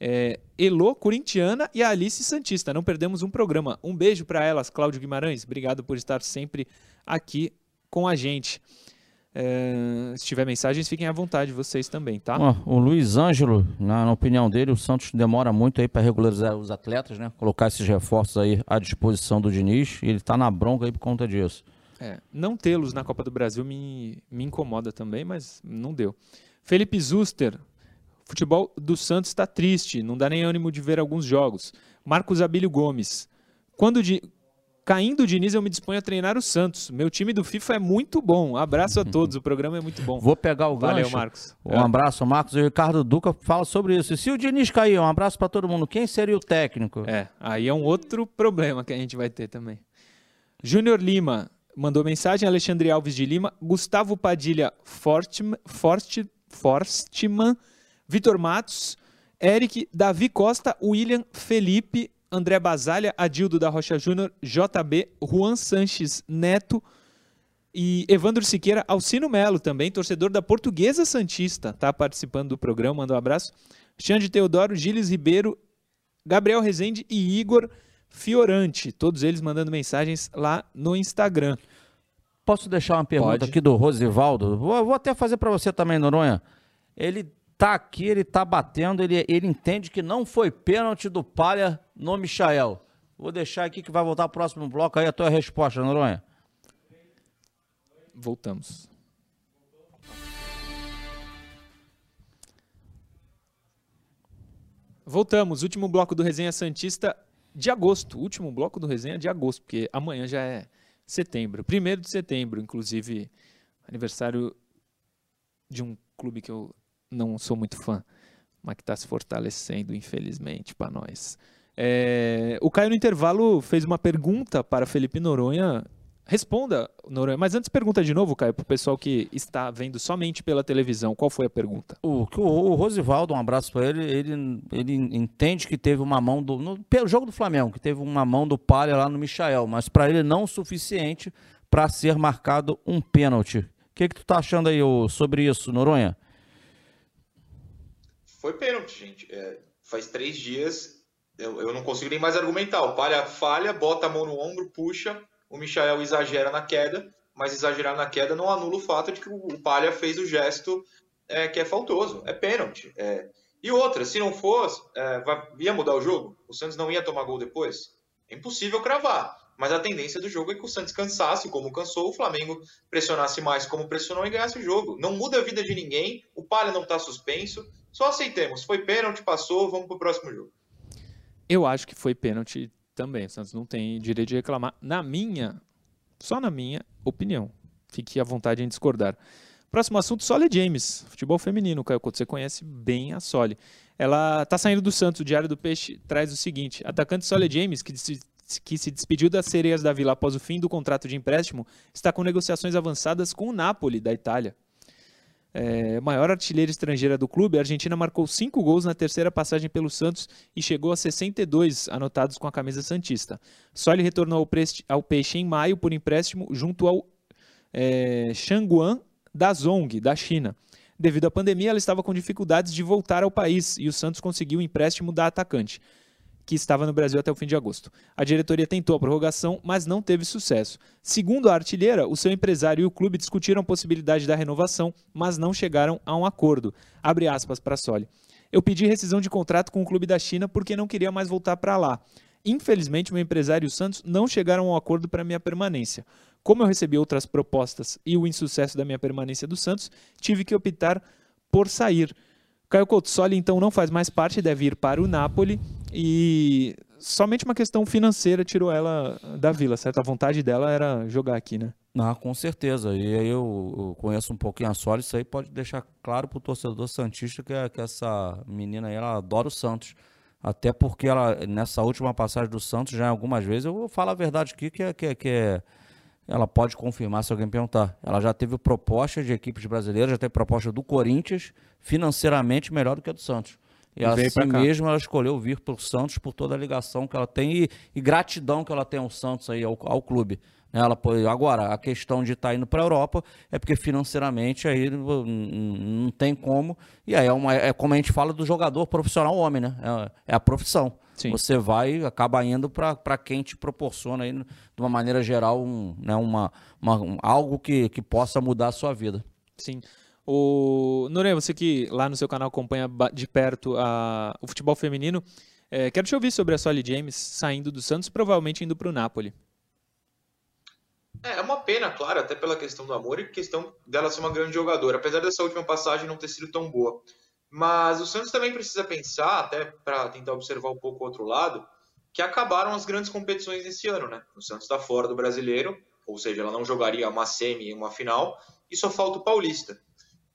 S1: é, Elô, corintiana, e a Alice Santista. Não perdemos um programa. Um beijo para elas, Cláudio Guimarães. Obrigado por estar sempre aqui com a gente. É, se tiver mensagens, fiquem à vontade, vocês também, tá?
S2: o Luiz Ângelo, na, na, opinião dele, o Santos demora muito aí para regularizar os atletas, né? Colocar esses reforços aí à disposição do Diniz. E ele tá na bronca aí por conta disso.
S1: É, não tê-los na Copa do Brasil me, me incomoda também, mas não deu. Felipe Zuster, Futebol do Santos está triste, não dá nem ânimo de ver alguns jogos. Marcos Abílio Gomes. Quando de... Caindo o Diniz, eu me disponho a treinar o Santos. Meu time do FIFA é muito bom. Abraço a todos, o programa é muito bom.
S2: Vou pegar o gancho.
S1: Valeu, Marcos.
S2: Um é. abraço, Marcos. E o Ricardo Duca fala sobre isso. E se o Diniz cair, um abraço para todo mundo. Quem seria o técnico?
S1: É, aí é um outro problema que a gente vai ter também. Júnior Lima mandou mensagem. Alexandre Alves de Lima. Gustavo Padilha Fortman, Forstman Vitor Matos, Eric, Davi Costa, William, Felipe, André Basalha, Adildo da Rocha Júnior, JB, Juan Sanches Neto e Evandro Siqueira, Alcino Melo também, torcedor da Portuguesa Santista, tá participando do programa, manda um abraço. Xande Teodoro, Gilles Ribeiro, Gabriel Rezende e Igor Fiorante, todos eles mandando mensagens lá no Instagram.
S2: Posso deixar uma pergunta Pode. aqui do Rosivaldo? Vou, vou até fazer para você também, Noronha. Ele tá aqui, ele tá batendo, ele, ele entende que não foi pênalti do Palha no Michael. Vou deixar aqui que vai voltar o próximo bloco aí a tua resposta, Noronha.
S1: Voltamos. Voltamos, último bloco do Resenha Santista de agosto. Último bloco do Resenha de agosto, porque amanhã já é setembro. Primeiro de setembro, inclusive, aniversário de um clube que eu não sou muito fã, mas que está se fortalecendo, infelizmente, para nós. É, o Caio no intervalo fez uma pergunta para Felipe Noronha. Responda, Noronha. Mas antes pergunta de novo, Caio, para o pessoal que está vendo somente pela televisão. Qual foi a pergunta?
S2: O, o, o Rosivaldo, um abraço para ele, ele. Ele entende que teve uma mão do. No, pelo jogo do Flamengo, que teve uma mão do Palha lá no Michael, mas para ele não o suficiente para ser marcado um pênalti. O que, que tu tá achando aí sobre isso, Noronha?
S3: Foi pênalti, gente. É, faz três dias, eu, eu não consigo nem mais argumentar. O Palha falha, bota a mão no ombro, puxa, o Michael exagera na queda, mas exagerar na queda não anula o fato de que o Palha fez o gesto é, que é faltoso, é pênalti. É. E outra, se não fosse, é, ia mudar o jogo? O Santos não ia tomar gol depois? É impossível cravar. Mas a tendência do jogo é que o Santos cansasse, como cansou, o Flamengo pressionasse mais como pressionou e ganhasse o jogo. Não muda a vida de ninguém, o Palha não está suspenso, só aceitemos. Foi pênalti, passou, vamos pro próximo jogo.
S1: Eu acho que foi pênalti também. O Santos não tem direito de reclamar. Na minha, só na minha opinião. Fique à vontade em discordar. Próximo assunto, Sole James, futebol feminino, Caio Couto, você conhece bem a Sole. Ela está saindo do Santos, o Diário do Peixe traz o seguinte, atacante Sole James, que se, que se despediu das Sereias da Vila após o fim do contrato de empréstimo, está com negociações avançadas com o Napoli, da Itália é, maior artilheira estrangeira do clube, a Argentina marcou cinco gols na terceira passagem pelo Santos e chegou a 62 anotados com a camisa Santista. Só ele retornou ao, Peixe em maio por empréstimo junto ao é, Shangguan da Zong, da China. Devido à pandemia, ela estava com dificuldades de voltar ao país e o Santos conseguiu o empréstimo da atacante que estava no Brasil até o fim de agosto. A diretoria tentou a prorrogação, mas não teve sucesso. Segundo a artilheira, o seu empresário e o clube discutiram a possibilidade da renovação, mas não chegaram a um acordo. Abre aspas para Soli. Eu pedi rescisão de contrato com o clube da China porque não queria mais voltar para lá. Infelizmente, meu empresário e o Santos não chegaram a um acordo para minha permanência. Como eu recebi outras propostas e o insucesso da minha permanência do Santos, tive que optar por sair. Caio Couto, Soli então não faz mais parte, deve ir para o Napoli e somente uma questão financeira tirou ela da Vila, certo? A vontade dela era jogar aqui, né?
S2: Ah, com certeza. E aí eu, conheço um pouquinho a Soli, isso aí pode deixar claro para o torcedor santista que, que essa menina aí, ela adora o Santos. Até porque ela, nessa última passagem do Santos, já algumas vezes, eu falar a verdade aqui, que, é, que, é, que é, ela pode confirmar se alguém perguntar. Ela já teve proposta de equipes brasileiras, já teve proposta do Corinthians, financeiramente melhor do que a do Santos. E, e assim mesmo ela escolheu vir para o Santos por toda a ligação que ela tem e, e, gratidão que ela tem ao Santos aí, ao, ao clube. Ela pode, agora, a questão de estar tá indo para a Europa é porque financeiramente aí não, não tem como. E aí é, uma, é como a gente fala do jogador profissional homem, né? É, é a profissão. Sim. Você vai acaba indo para quem te proporciona aí, de uma maneira geral, um, né, uma, uma um, algo que, que possa mudar a sua vida.
S1: Sim. O Noronha, você que lá no seu canal acompanha de perto a, o futebol feminino, é, quero te ouvir sobre a Solly James saindo do Santos, provavelmente indo para o Napoli.
S3: É, é uma pena, claro, até pela questão do amor e questão dela ser uma grande jogadora, apesar dessa última passagem não ter sido tão boa. Mas o Santos também precisa pensar, até para tentar observar um pouco o outro lado, que acabaram as grandes competições esse ano, né? O Santos está fora do brasileiro, ou seja, ela não jogaria uma semi e uma final, e só falta o Paulista.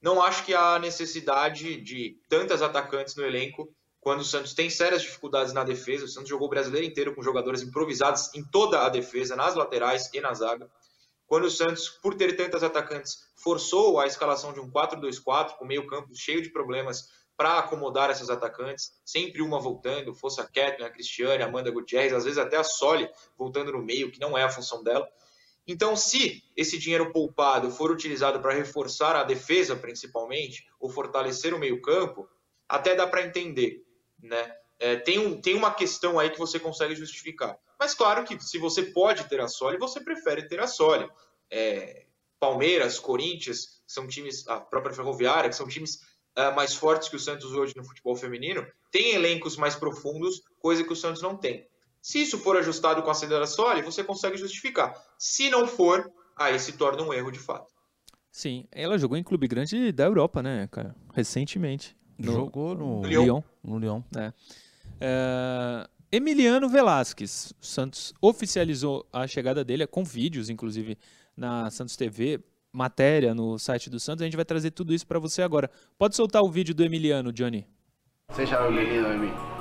S3: Não acho que há necessidade de tantas atacantes no elenco quando o Santos tem sérias dificuldades na defesa. O Santos jogou o brasileiro inteiro com jogadores improvisados em toda a defesa, nas laterais e na zaga. Quando o Santos, por ter tantas atacantes, forçou a escalação de um 4-2-4, com meio campo cheio de problemas para acomodar essas atacantes, sempre uma voltando, fosse a Kathleen, a Cristiane, a Amanda Gutierrez, às vezes até a Soli voltando no meio, que não é a função dela. Então, se esse dinheiro poupado for utilizado para reforçar a defesa, principalmente, ou fortalecer o meio-campo, até dá para entender né? É, tem, um, tem uma questão aí que você consegue justificar. Mas claro que se você pode ter a Soli, você prefere ter a Soli. É, Palmeiras, Corinthians, são times, a própria Ferroviária, que são times uh, mais fortes que o Santos hoje no futebol feminino, tem elencos mais profundos, coisa que o Santos não tem. Se isso for ajustado com a da Soli, você consegue justificar. Se não for, aí se torna um erro de fato.
S1: Sim, ela jogou em clube grande da Europa, né, cara? Recentemente.
S2: No, Jogou no,
S1: no Lyon.
S2: No Lyon.
S1: É. É, Emiliano Velasquez. O Santos oficializou a chegada dele, com vídeos, inclusive, na Santos TV, matéria no site do Santos. A gente vai trazer tudo isso para você agora. Pode soltar o vídeo do Emiliano, Johnny.
S4: Seja bem-vindo, Emi.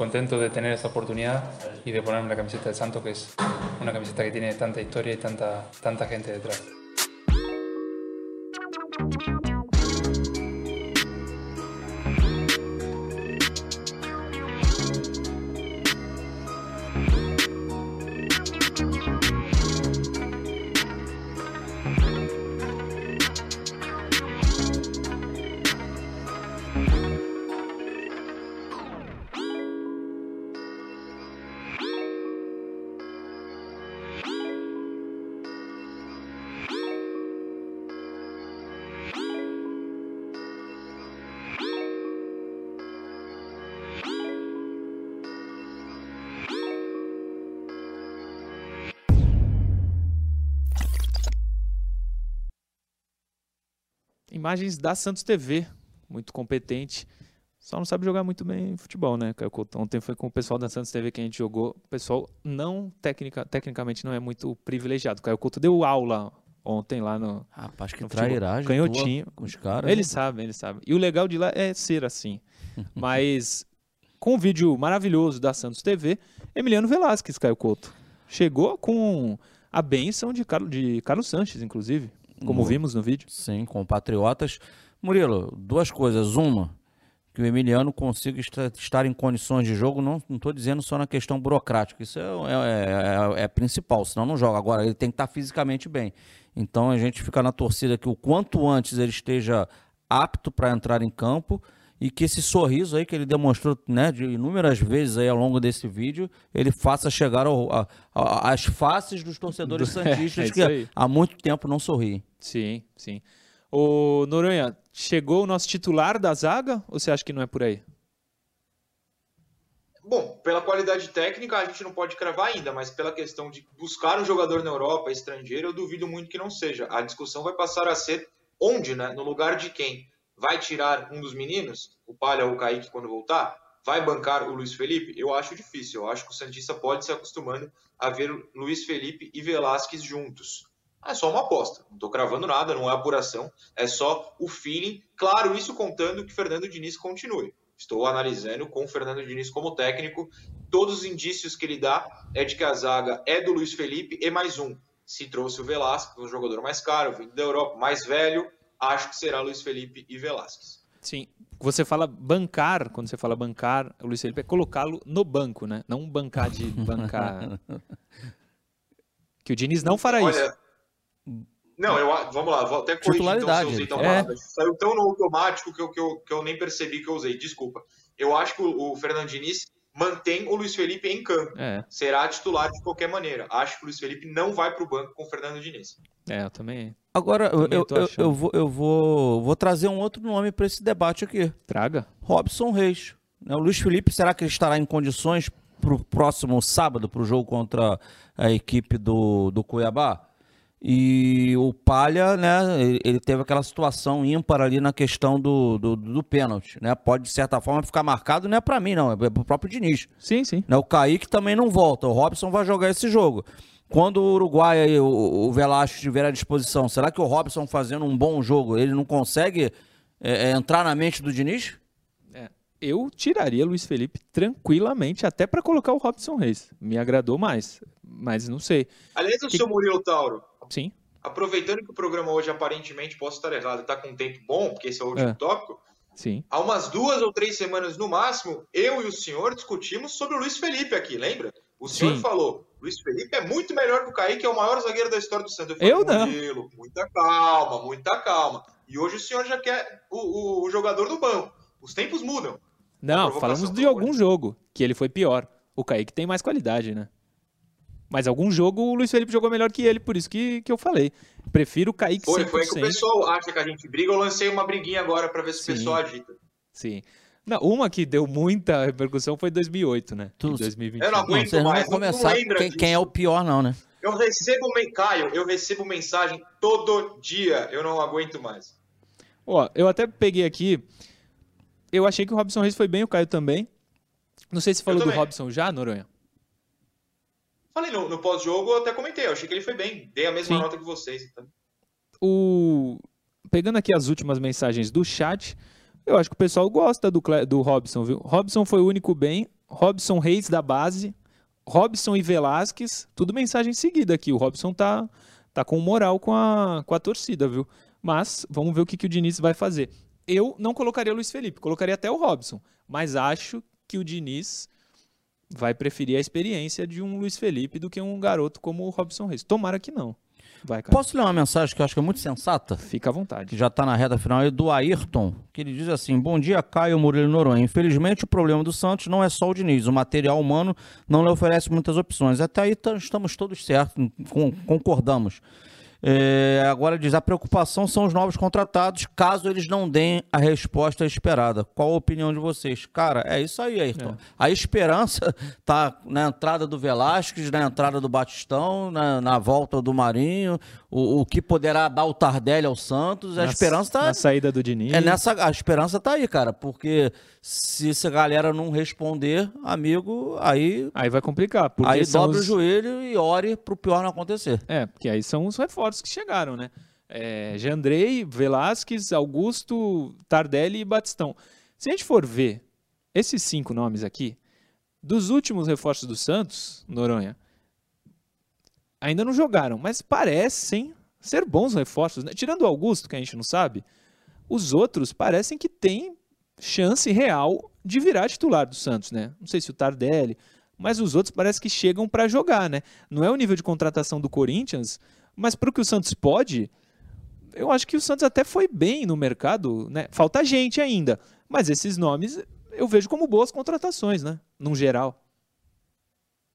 S5: Contento de tener esta oportunidad y de ponerme la camiseta de Santo, que es una camiseta que tiene tanta historia y tanta, tanta gente detrás.
S1: Imagens da Santos TV, muito competente. Só não sabe jogar muito bem futebol, né, Caio Couto? Ontem foi com o pessoal da Santos TV que a gente jogou. O pessoal não, tecnica, tecnicamente, não é muito privilegiado. Caio Couto deu aula ontem lá no.
S2: Rapaz, que
S1: no
S2: trairagem.
S1: Canhotinho.
S2: Com os caras.
S1: Ele né? sabe, ele sabe. E o legal de lá é ser assim. Mas com um vídeo maravilhoso da Santos TV, Emiliano Velasquez, Caio Couto. Chegou com a benção de Carlos, de Carlos Sanches, inclusive como no, vimos no vídeo.
S2: Sim, com Patriotas. Murilo, duas coisas. Uma, que o Emiliano consiga estar em condições de jogo. Não estou dizendo só na questão burocrática, isso é, é, é, é, principal, senão não joga. Agora, ele tem que estar fisicamente bem. Então a gente fica na torcida que o quanto antes ele esteja apto para entrar em campo e que esse sorriso aí que ele demonstrou né, de inúmeras vezes aí ao longo desse vídeo, ele faça chegar ao, a, a, às faces dos torcedores santistas é, que há muito tempo não sorriem.
S1: Sim, sim. O Noronha, chegou o nosso titular da zaga ou você acha que não é por aí?
S3: Bom, pela qualidade técnica a gente não pode cravar ainda, mas pela questão de buscar um jogador na Europa, estrangeiro, eu duvido muito que não seja. A discussão vai passar a ser onde, né? No lugar de quem? Vai tirar um dos meninos, o Palha ou o Kaique, quando voltar? Vai bancar o Luiz Felipe? Eu acho difícil. Eu acho que o Santista pode se acostumando a ver Luiz Felipe e Velasquez juntos. É só uma aposta. Não estou cravando nada, não é apuração. É só o feeling. Claro, isso contando que Fernando Diniz continue. Estou analisando com o Fernando Diniz como técnico. Todos os indícios que ele dá é de que a zaga é do Luiz Felipe e mais um. Se trouxe o Velasquez, um jogador mais caro, vindo da Europa, mais velho, acho que será Luiz Felipe e Velasquez.
S1: Sim. Você fala bancar, quando você fala bancar, o Luiz Felipe é colocá-lo no banco, né? Não bancar de bancar. que o Diniz não fará Olha, isso.
S3: Não, eu, vamos lá, vou até corrigir então se eu usei tão é. Saiu tão no automático que eu, que, eu, que eu nem percebi que eu usei, desculpa. Eu acho que o, o Fernando Diniz mantém o Luiz Felipe em campo. É. Será titular de qualquer maneira. Acho que o Luiz Felipe não vai para o banco com o Fernando Diniz.
S1: É, eu também.
S2: Agora, eu, eu, eu, eu, vou, eu vou, vou trazer um outro nome para esse debate aqui.
S1: Traga.
S2: Robson Reis. Né, o Luiz Felipe, será que ele estará em condições para o próximo sábado, para o jogo contra a equipe do, do Cuiabá? E o Palha, né, ele teve aquela situação ímpar ali na questão do, do, do pênalti, né? Pode, de certa forma, ficar marcado, não é para mim, não, é pro próprio Diniz.
S1: Sim, sim.
S2: Né, o Kaique também não volta, o Robson vai jogar esse jogo. Quando o Uruguai e o, o Velasco estiver à disposição, será que o Robson fazendo um bom jogo, ele não consegue é, é entrar na mente do Diniz?
S1: É, eu tiraria Luiz Felipe tranquilamente, até para colocar o Robson Reis. Me agradou mais, mas não sei.
S3: Aliás, o que... seu Murilo Tauro,
S1: Sim.
S3: Aproveitando que o programa hoje aparentemente posso estar errado, está com um tempo bom, porque esse é o último é. tópico.
S1: Sim.
S3: Há umas duas ou três semanas no máximo, eu e o senhor discutimos sobre o Luiz Felipe aqui, lembra? O senhor Sim. falou: Luiz Felipe é muito melhor que o Kaique, é o maior zagueiro da história do Santos.
S1: Eu, falei, eu não.
S3: muita calma, muita calma. E hoje o senhor já quer o, o, o jogador do banco. Os tempos mudam.
S1: Não, falamos de algum jogo que ele foi pior. O Kaique tem mais qualidade, né? Mas algum jogo o Luiz Felipe jogou melhor que ele, por isso que, que eu falei. Prefiro o Kaique
S3: Foi, 100%. foi que o pessoal acha que a gente briga. Eu lancei uma briguinha agora para ver se Sim. o pessoal agita.
S1: Sim. Não, uma que deu muita repercussão foi 2008, né?
S3: Tu,
S1: 2020.
S3: Eu não aguento não, mais.
S2: Não começar não quem, quem, é o pior, não, né?
S3: Eu recebo, Caio, eu recebo mensagem todo dia. Eu não aguento mais.
S1: Ó, eu até peguei aqui. Eu achei que o Robson Reis foi bem, o Caio também. Não sei se falou do Robson já, Noronha.
S3: Falei, no, no pós-jogo eu até comentei, eu achei que ele foi bem. Dei a mesma Sim. nota que vocês. Então.
S1: O... Pegando aqui as últimas mensagens do chat, eu acho que o pessoal gosta do, do Robson, viu? Robson foi o único bem. Robson Reis da base. Robson e Velasquez. Tudo mensagem seguida aqui. O Robson tá, tá com moral com a, com a torcida, viu? Mas vamos ver o que, que o Diniz vai fazer. Eu não colocaria o Luiz Felipe, colocaria até o Robson. Mas acho que o Diniz vai preferir a experiência de um Luiz Felipe do que um garoto como o Robson Reis. Tomara que não. Vai,
S2: Posso ler uma mensagem que eu acho que é muito sensata?
S1: Fica à vontade.
S2: Que já está na reta final aí do Ayrton, que ele diz assim: Bom dia, Caio Murilo Noronha. Infelizmente, o problema do Santos não é só o Diniz. O material humano não lhe oferece muitas opções. Até aí estamos todos certos, concordamos. É, agora diz: a preocupação são os novos contratados, caso eles não deem a resposta esperada. Qual a opinião de vocês? Cara, é isso aí, Ayrton. É. A esperança tá na entrada do Velasquez, na entrada do Batistão, na, na volta do Marinho, o, o, que poderá dar o Tardelli ao Santos. A na, esperança tá.
S1: Na saída do Diniz.
S2: É nessa, a esperança tá aí, cara, porque se essa galera não responder, amigo, aí.
S1: Aí vai complicar.
S2: Aí dobra os... o joelho e ore pro pior não acontecer.
S1: É, porque aí são os reforços que chegaram, né? É, Jandrei, Velasquez, Augusto, Tardelli e Batistão. Se a gente for ver esses cinco nomes aqui, dos últimos reforços do Santos, Noronha, ainda não jogaram, mas parecem ser bons reforços. Né? Tirando o Augusto, que a gente não sabe, os outros parecem que têm chance real de virar titular do Santos, né? Não sei se o Tardelli, mas os outros parece que chegam para jogar, né? Não é o nível de contratação do Corinthians, mas para o que o Santos pode, eu acho que o Santos até foi bem no mercado, né? Falta gente ainda, mas esses nomes eu vejo como boas contratações, né? Num geral.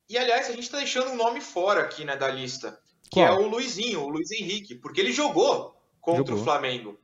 S3: E aliás, a gente está deixando um nome fora aqui, né, da lista, que Qual? é o Luizinho, o Luiz Henrique, porque ele jogou contra jogou. o Flamengo.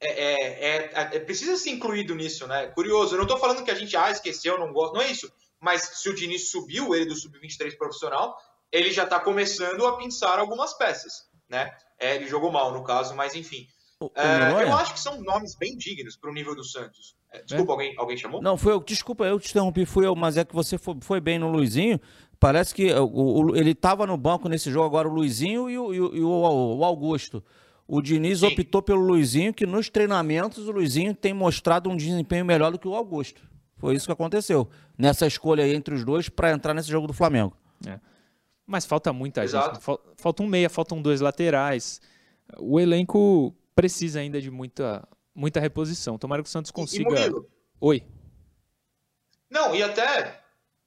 S3: É, é, é, é, precisa ser incluído nisso, né? Curioso, eu não estou falando que a gente ah, esqueceu, não gosta, não é isso. Mas se o Diniz subiu ele do sub-23 profissional, ele já está começando a pensar algumas peças, né? É, ele jogou mal no caso, mas enfim. O, é, eu acho que são nomes bem dignos para o nível do Santos. É, desculpa, alguém, alguém chamou?
S2: Não, foi eu. Desculpa, eu te interrompi, fui eu, mas é que você foi, foi bem no Luizinho. Parece que o, o, ele estava no banco nesse jogo agora, o Luizinho e o, e o, o Augusto. O Diniz Sim. optou pelo Luizinho, que nos treinamentos o Luizinho tem mostrado um desempenho melhor do que o Augusto. Foi isso que aconteceu nessa escolha entre os dois para entrar nesse jogo do Flamengo. É.
S1: Mas falta muita Exato. gente. Falta um meia, faltam dois laterais. O elenco precisa ainda de muita, muita reposição. Tomara que o Santos consiga. E, e Oi.
S3: Não, e até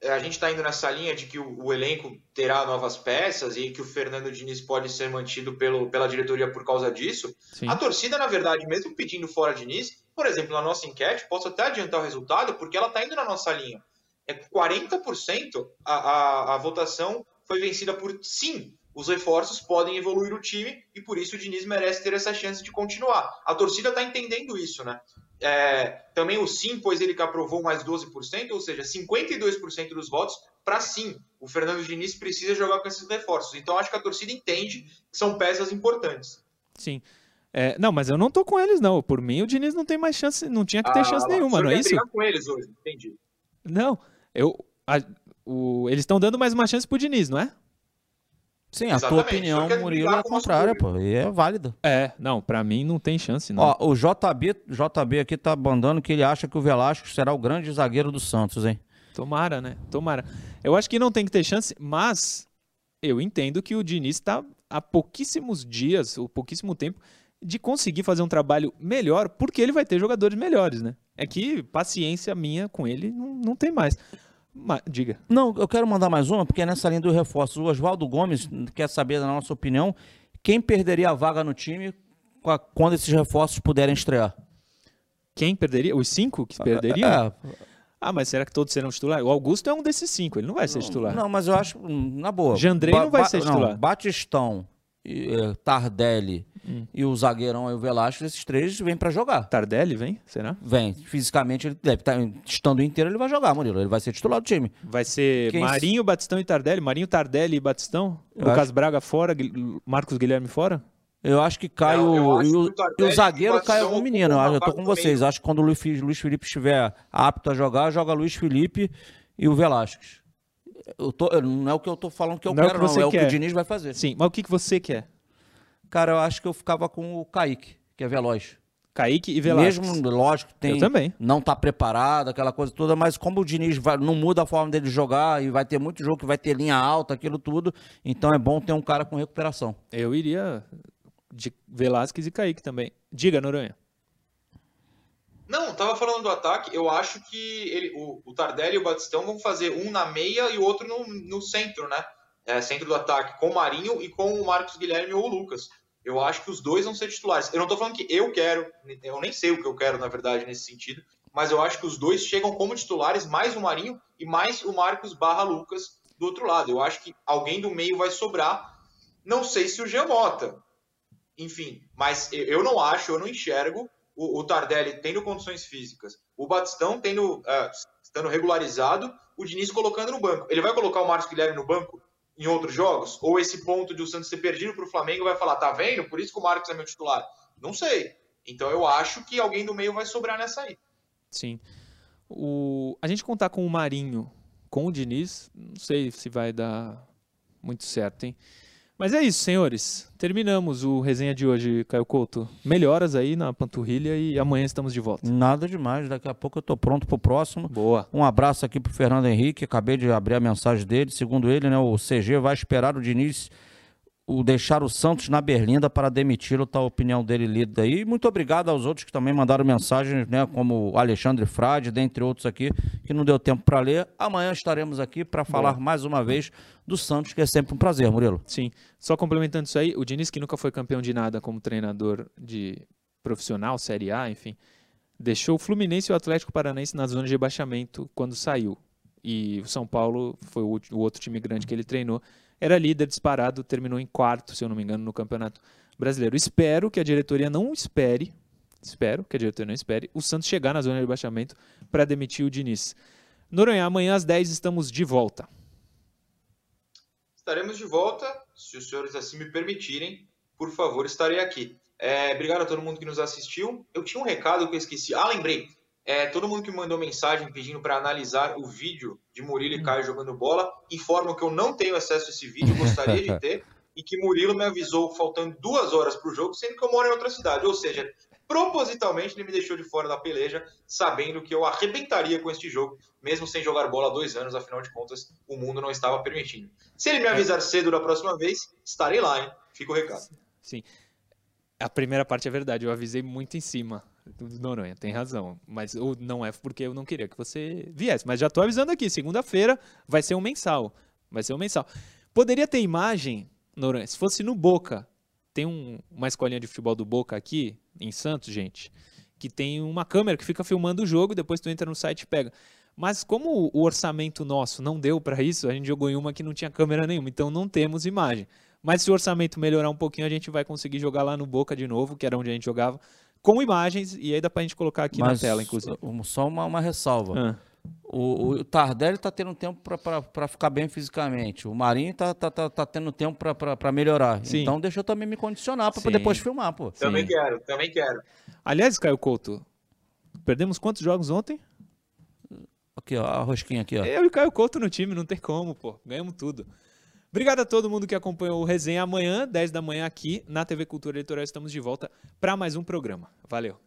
S3: a gente está indo nessa linha de que o, o, elenco terá novas peças e que o Fernando Diniz pode ser mantido pelo, pela diretoria por causa disso. Sim. A torcida, na verdade, mesmo pedindo fora Diniz, por exemplo, na nossa enquete, posso até adiantar o resultado, porque ela está indo na nossa linha. É 40% a, a, a votação foi vencida por sim. Os reforços podem evoluir o time e por isso o Diniz merece ter essa chance de continuar. A torcida está entendendo isso, né? É, também o sim, pois ele que aprovou mais 12%, ou seja, 52% dos votos para sim. O Fernando Diniz precisa jogar com esses reforços. Então acho que a torcida entende que são peças importantes.
S1: Sim. É, não, mas eu não tô com eles, não. Por mim, o Diniz não tem mais chance, não tinha que ter ah, chance nenhuma, não é isso?
S3: com eles hoje, entendi.
S1: Não, eu, a, o, eles estão dando mais uma chance pro Diniz, não é?
S2: Sim, a tua opinião, Murilo, é contrária, pô. E é válida.
S1: É, não, pra mim não tem chance, não.
S2: Ó, o JB, JB aqui tá mandando que ele acha que o Velasco será o grande zagueiro do Santos, hein?
S1: Tomara, né? Tomara. Eu acho que não tem que ter chance, mas eu entendo que o Diniz está há pouquíssimos dias, ou pouquíssimo tempo, de conseguir fazer um trabalho melhor, porque ele vai ter jogadores melhores, né? É que paciência minha com ele não, não tem mais. Mas, diga.
S2: Não, eu quero mandar mais uma, porque é nessa linha do reforço. O Oswaldo Gomes quer saber, na nossa opinião, quem perderia a vaga no time quando esses reforços puderem estrear?
S1: Quem perderia? Os cinco que perderiam? É. Ah, mas será que todos serão titulares? O Augusto é um desses cinco, ele não vai ser titular.
S2: Não, mas eu acho, na boa.
S1: Jandrei ba não vai ser titular. Não,
S2: Batistão, eh, Tardelli hum. e o zagueirão e o Velasco, esses três vêm para jogar.
S1: Tardelli vem? Será?
S2: Vem. Fisicamente, ele deve estar tá, estando inteiro, ele vai jogar, Murilo. Ele vai ser titular do time.
S1: Vai ser Quem... Marinho, Batistão e Tardelli. Marinho, Tardelli e Batistão. Eu Lucas acho... Braga fora, Marcos Guilherme fora?
S2: Eu acho que cai o, e o, e o zagueiro cai algum menino. Eu, eu tô com vocês. Acho que quando o Luiz, Luiz Felipe estiver apto a jogar, joga Luiz Felipe e o Velasquez. Eu tô, não é o que eu tô falando que eu não quero, é que não. É quer. o que o Diniz vai fazer.
S1: Sim, mas o que, que você quer?
S2: Cara, eu acho que eu ficava com o Kaique, que é veloz.
S1: Kaique e Velasquez.
S2: Mesmo, lógico, tem.
S1: Eu também.
S2: Não tá preparado, aquela coisa toda, mas como o Diniz vai, não muda a forma dele jogar e vai ter muito jogo que vai ter linha alta, aquilo tudo, então é bom ter um cara com recuperação.
S1: Eu iria de Velasquez e Kaique também. Diga, Noronha.
S3: Não, tava falando do ataque. Eu acho que ele, o, o Tardelli e o Batistão vão fazer um na meia e o outro no, no centro, né? É, centro do ataque, com o Marinho e com o Marcos Guilherme ou o Lucas. Eu acho que os dois vão ser titulares. Eu não estou falando que eu quero, eu nem sei o que eu quero, na verdade, nesse sentido, mas eu acho que os dois chegam como titulares, mais o Marinho e mais o Marcos barra Lucas do outro lado. Eu acho que alguém do meio vai sobrar. Não sei se o Giamota. Enfim, mas eu não acho, eu não enxergo o, o Tardelli tendo condições físicas, o Batistão tendo, uh, estando regularizado, o Diniz colocando no banco. Ele vai colocar o Marcos Guilherme no banco? em outros jogos? Ou esse ponto de o Santos ser perdido para o Flamengo vai falar, tá vendo? Por isso que o Marcos é meu titular. Não sei. Então eu acho que alguém do meio vai sobrar nessa aí.
S1: Sim. O... A gente contar com o Marinho, com o Diniz, não sei se vai dar muito certo, hein? Mas é isso, senhores. Terminamos o resenha de hoje, Caio Couto. Melhoras aí na panturrilha e amanhã estamos de volta.
S2: Nada demais, daqui a pouco eu tô pronto pro próximo.
S1: Boa.
S2: Um abraço aqui pro Fernando Henrique, acabei de abrir a mensagem dele. Segundo ele, né, o CG vai esperar o Diniz o deixar o Santos na berlinda para demiti-lo, tá a opinião dele lida aí. Muito obrigado aos outros que também mandaram mensagens, né, como o Alexandre Frade, dentre outros aqui, que não deu tempo para ler. Amanhã estaremos aqui para falar Boa. mais uma vez do Santos, que é sempre um prazer, Murilo.
S1: Sim. Só complementando isso aí, o Diniz, que nunca foi campeão de nada como treinador de profissional, Série A, enfim, deixou o Fluminense e o Atlético Paranaense na zona de rebaixamento quando saiu. E o São Paulo foi o outro time grande que ele treinou era líder disparado, terminou em quarto, se eu não me engano, no Campeonato Brasileiro. Espero que a diretoria não espere, espero que a diretoria não espere, o Santos chegar na zona de rebaixamento para demitir o Diniz. Noronha, amanhã às 10 estamos de volta.
S3: Estaremos de volta, se os senhores assim me permitirem, por favor, estarei aqui. É, obrigado a todo mundo que nos assistiu. Eu tinha um recado que eu esqueci. Ah, lembrei. É, todo mundo que mandou mensagem pedindo para analisar o vídeo de Murilo e hum. Caio jogando bola, informam que eu não tenho acesso a esse vídeo, gostaria de ter, e que Murilo me avisou faltando duas horas para o jogo, sendo que eu moro em outra cidade. Ou seja, propositalmente ele me deixou de fora da peleja, sabendo que eu arrebentaria com este jogo, mesmo sem jogar bola há dois anos, afinal de contas, o mundo não estava permitindo. Se ele me avisar cedo da próxima vez, estarei lá, hein? Fica o recado.
S1: Sim. A primeira parte é verdade, eu avisei muito em cima. Noronha, tem razão. Mas não é porque eu não queria que você viesse. Mas já estou avisando aqui, segunda-feira vai ser um mensal. Vai ser um mensal. Poderia ter imagem, Noronha, se fosse no Boca. Tem um, uma escolinha de futebol do Boca aqui, em Santos, gente, que tem uma câmera que fica filmando o jogo, depois tu entra no site e pega. Mas como o orçamento nosso não deu para isso, a gente jogou em uma que não tinha câmera nenhuma, então não temos imagem. Mas se o orçamento melhorar um pouquinho, a gente vai conseguir jogar lá no Boca de novo, que era onde a gente jogava com imagens, e aí dá pra gente colocar aqui Mas, na tela, inclusive.
S2: Só uma, uma ressalva. Ah. O, o Tardelli tá tendo tempo para ficar bem fisicamente. O Marinho tá, tá, tá, tá tendo tempo para melhorar. Sim. Então deixa eu também me condicionar para depois filmar, pô.
S3: Também Sim. quero, também quero.
S1: Aliás, Caio Couto, perdemos quantos jogos ontem?
S2: Aqui, ó, a rosquinha aqui, ó.
S1: Eu e Caio Couto no time, não tem como, pô. Ganhamos tudo. Obrigado a todo mundo que acompanhou o resenha amanhã, 10 da manhã aqui na TV Cultura Eleitoral. Estamos de volta para mais um programa. Valeu.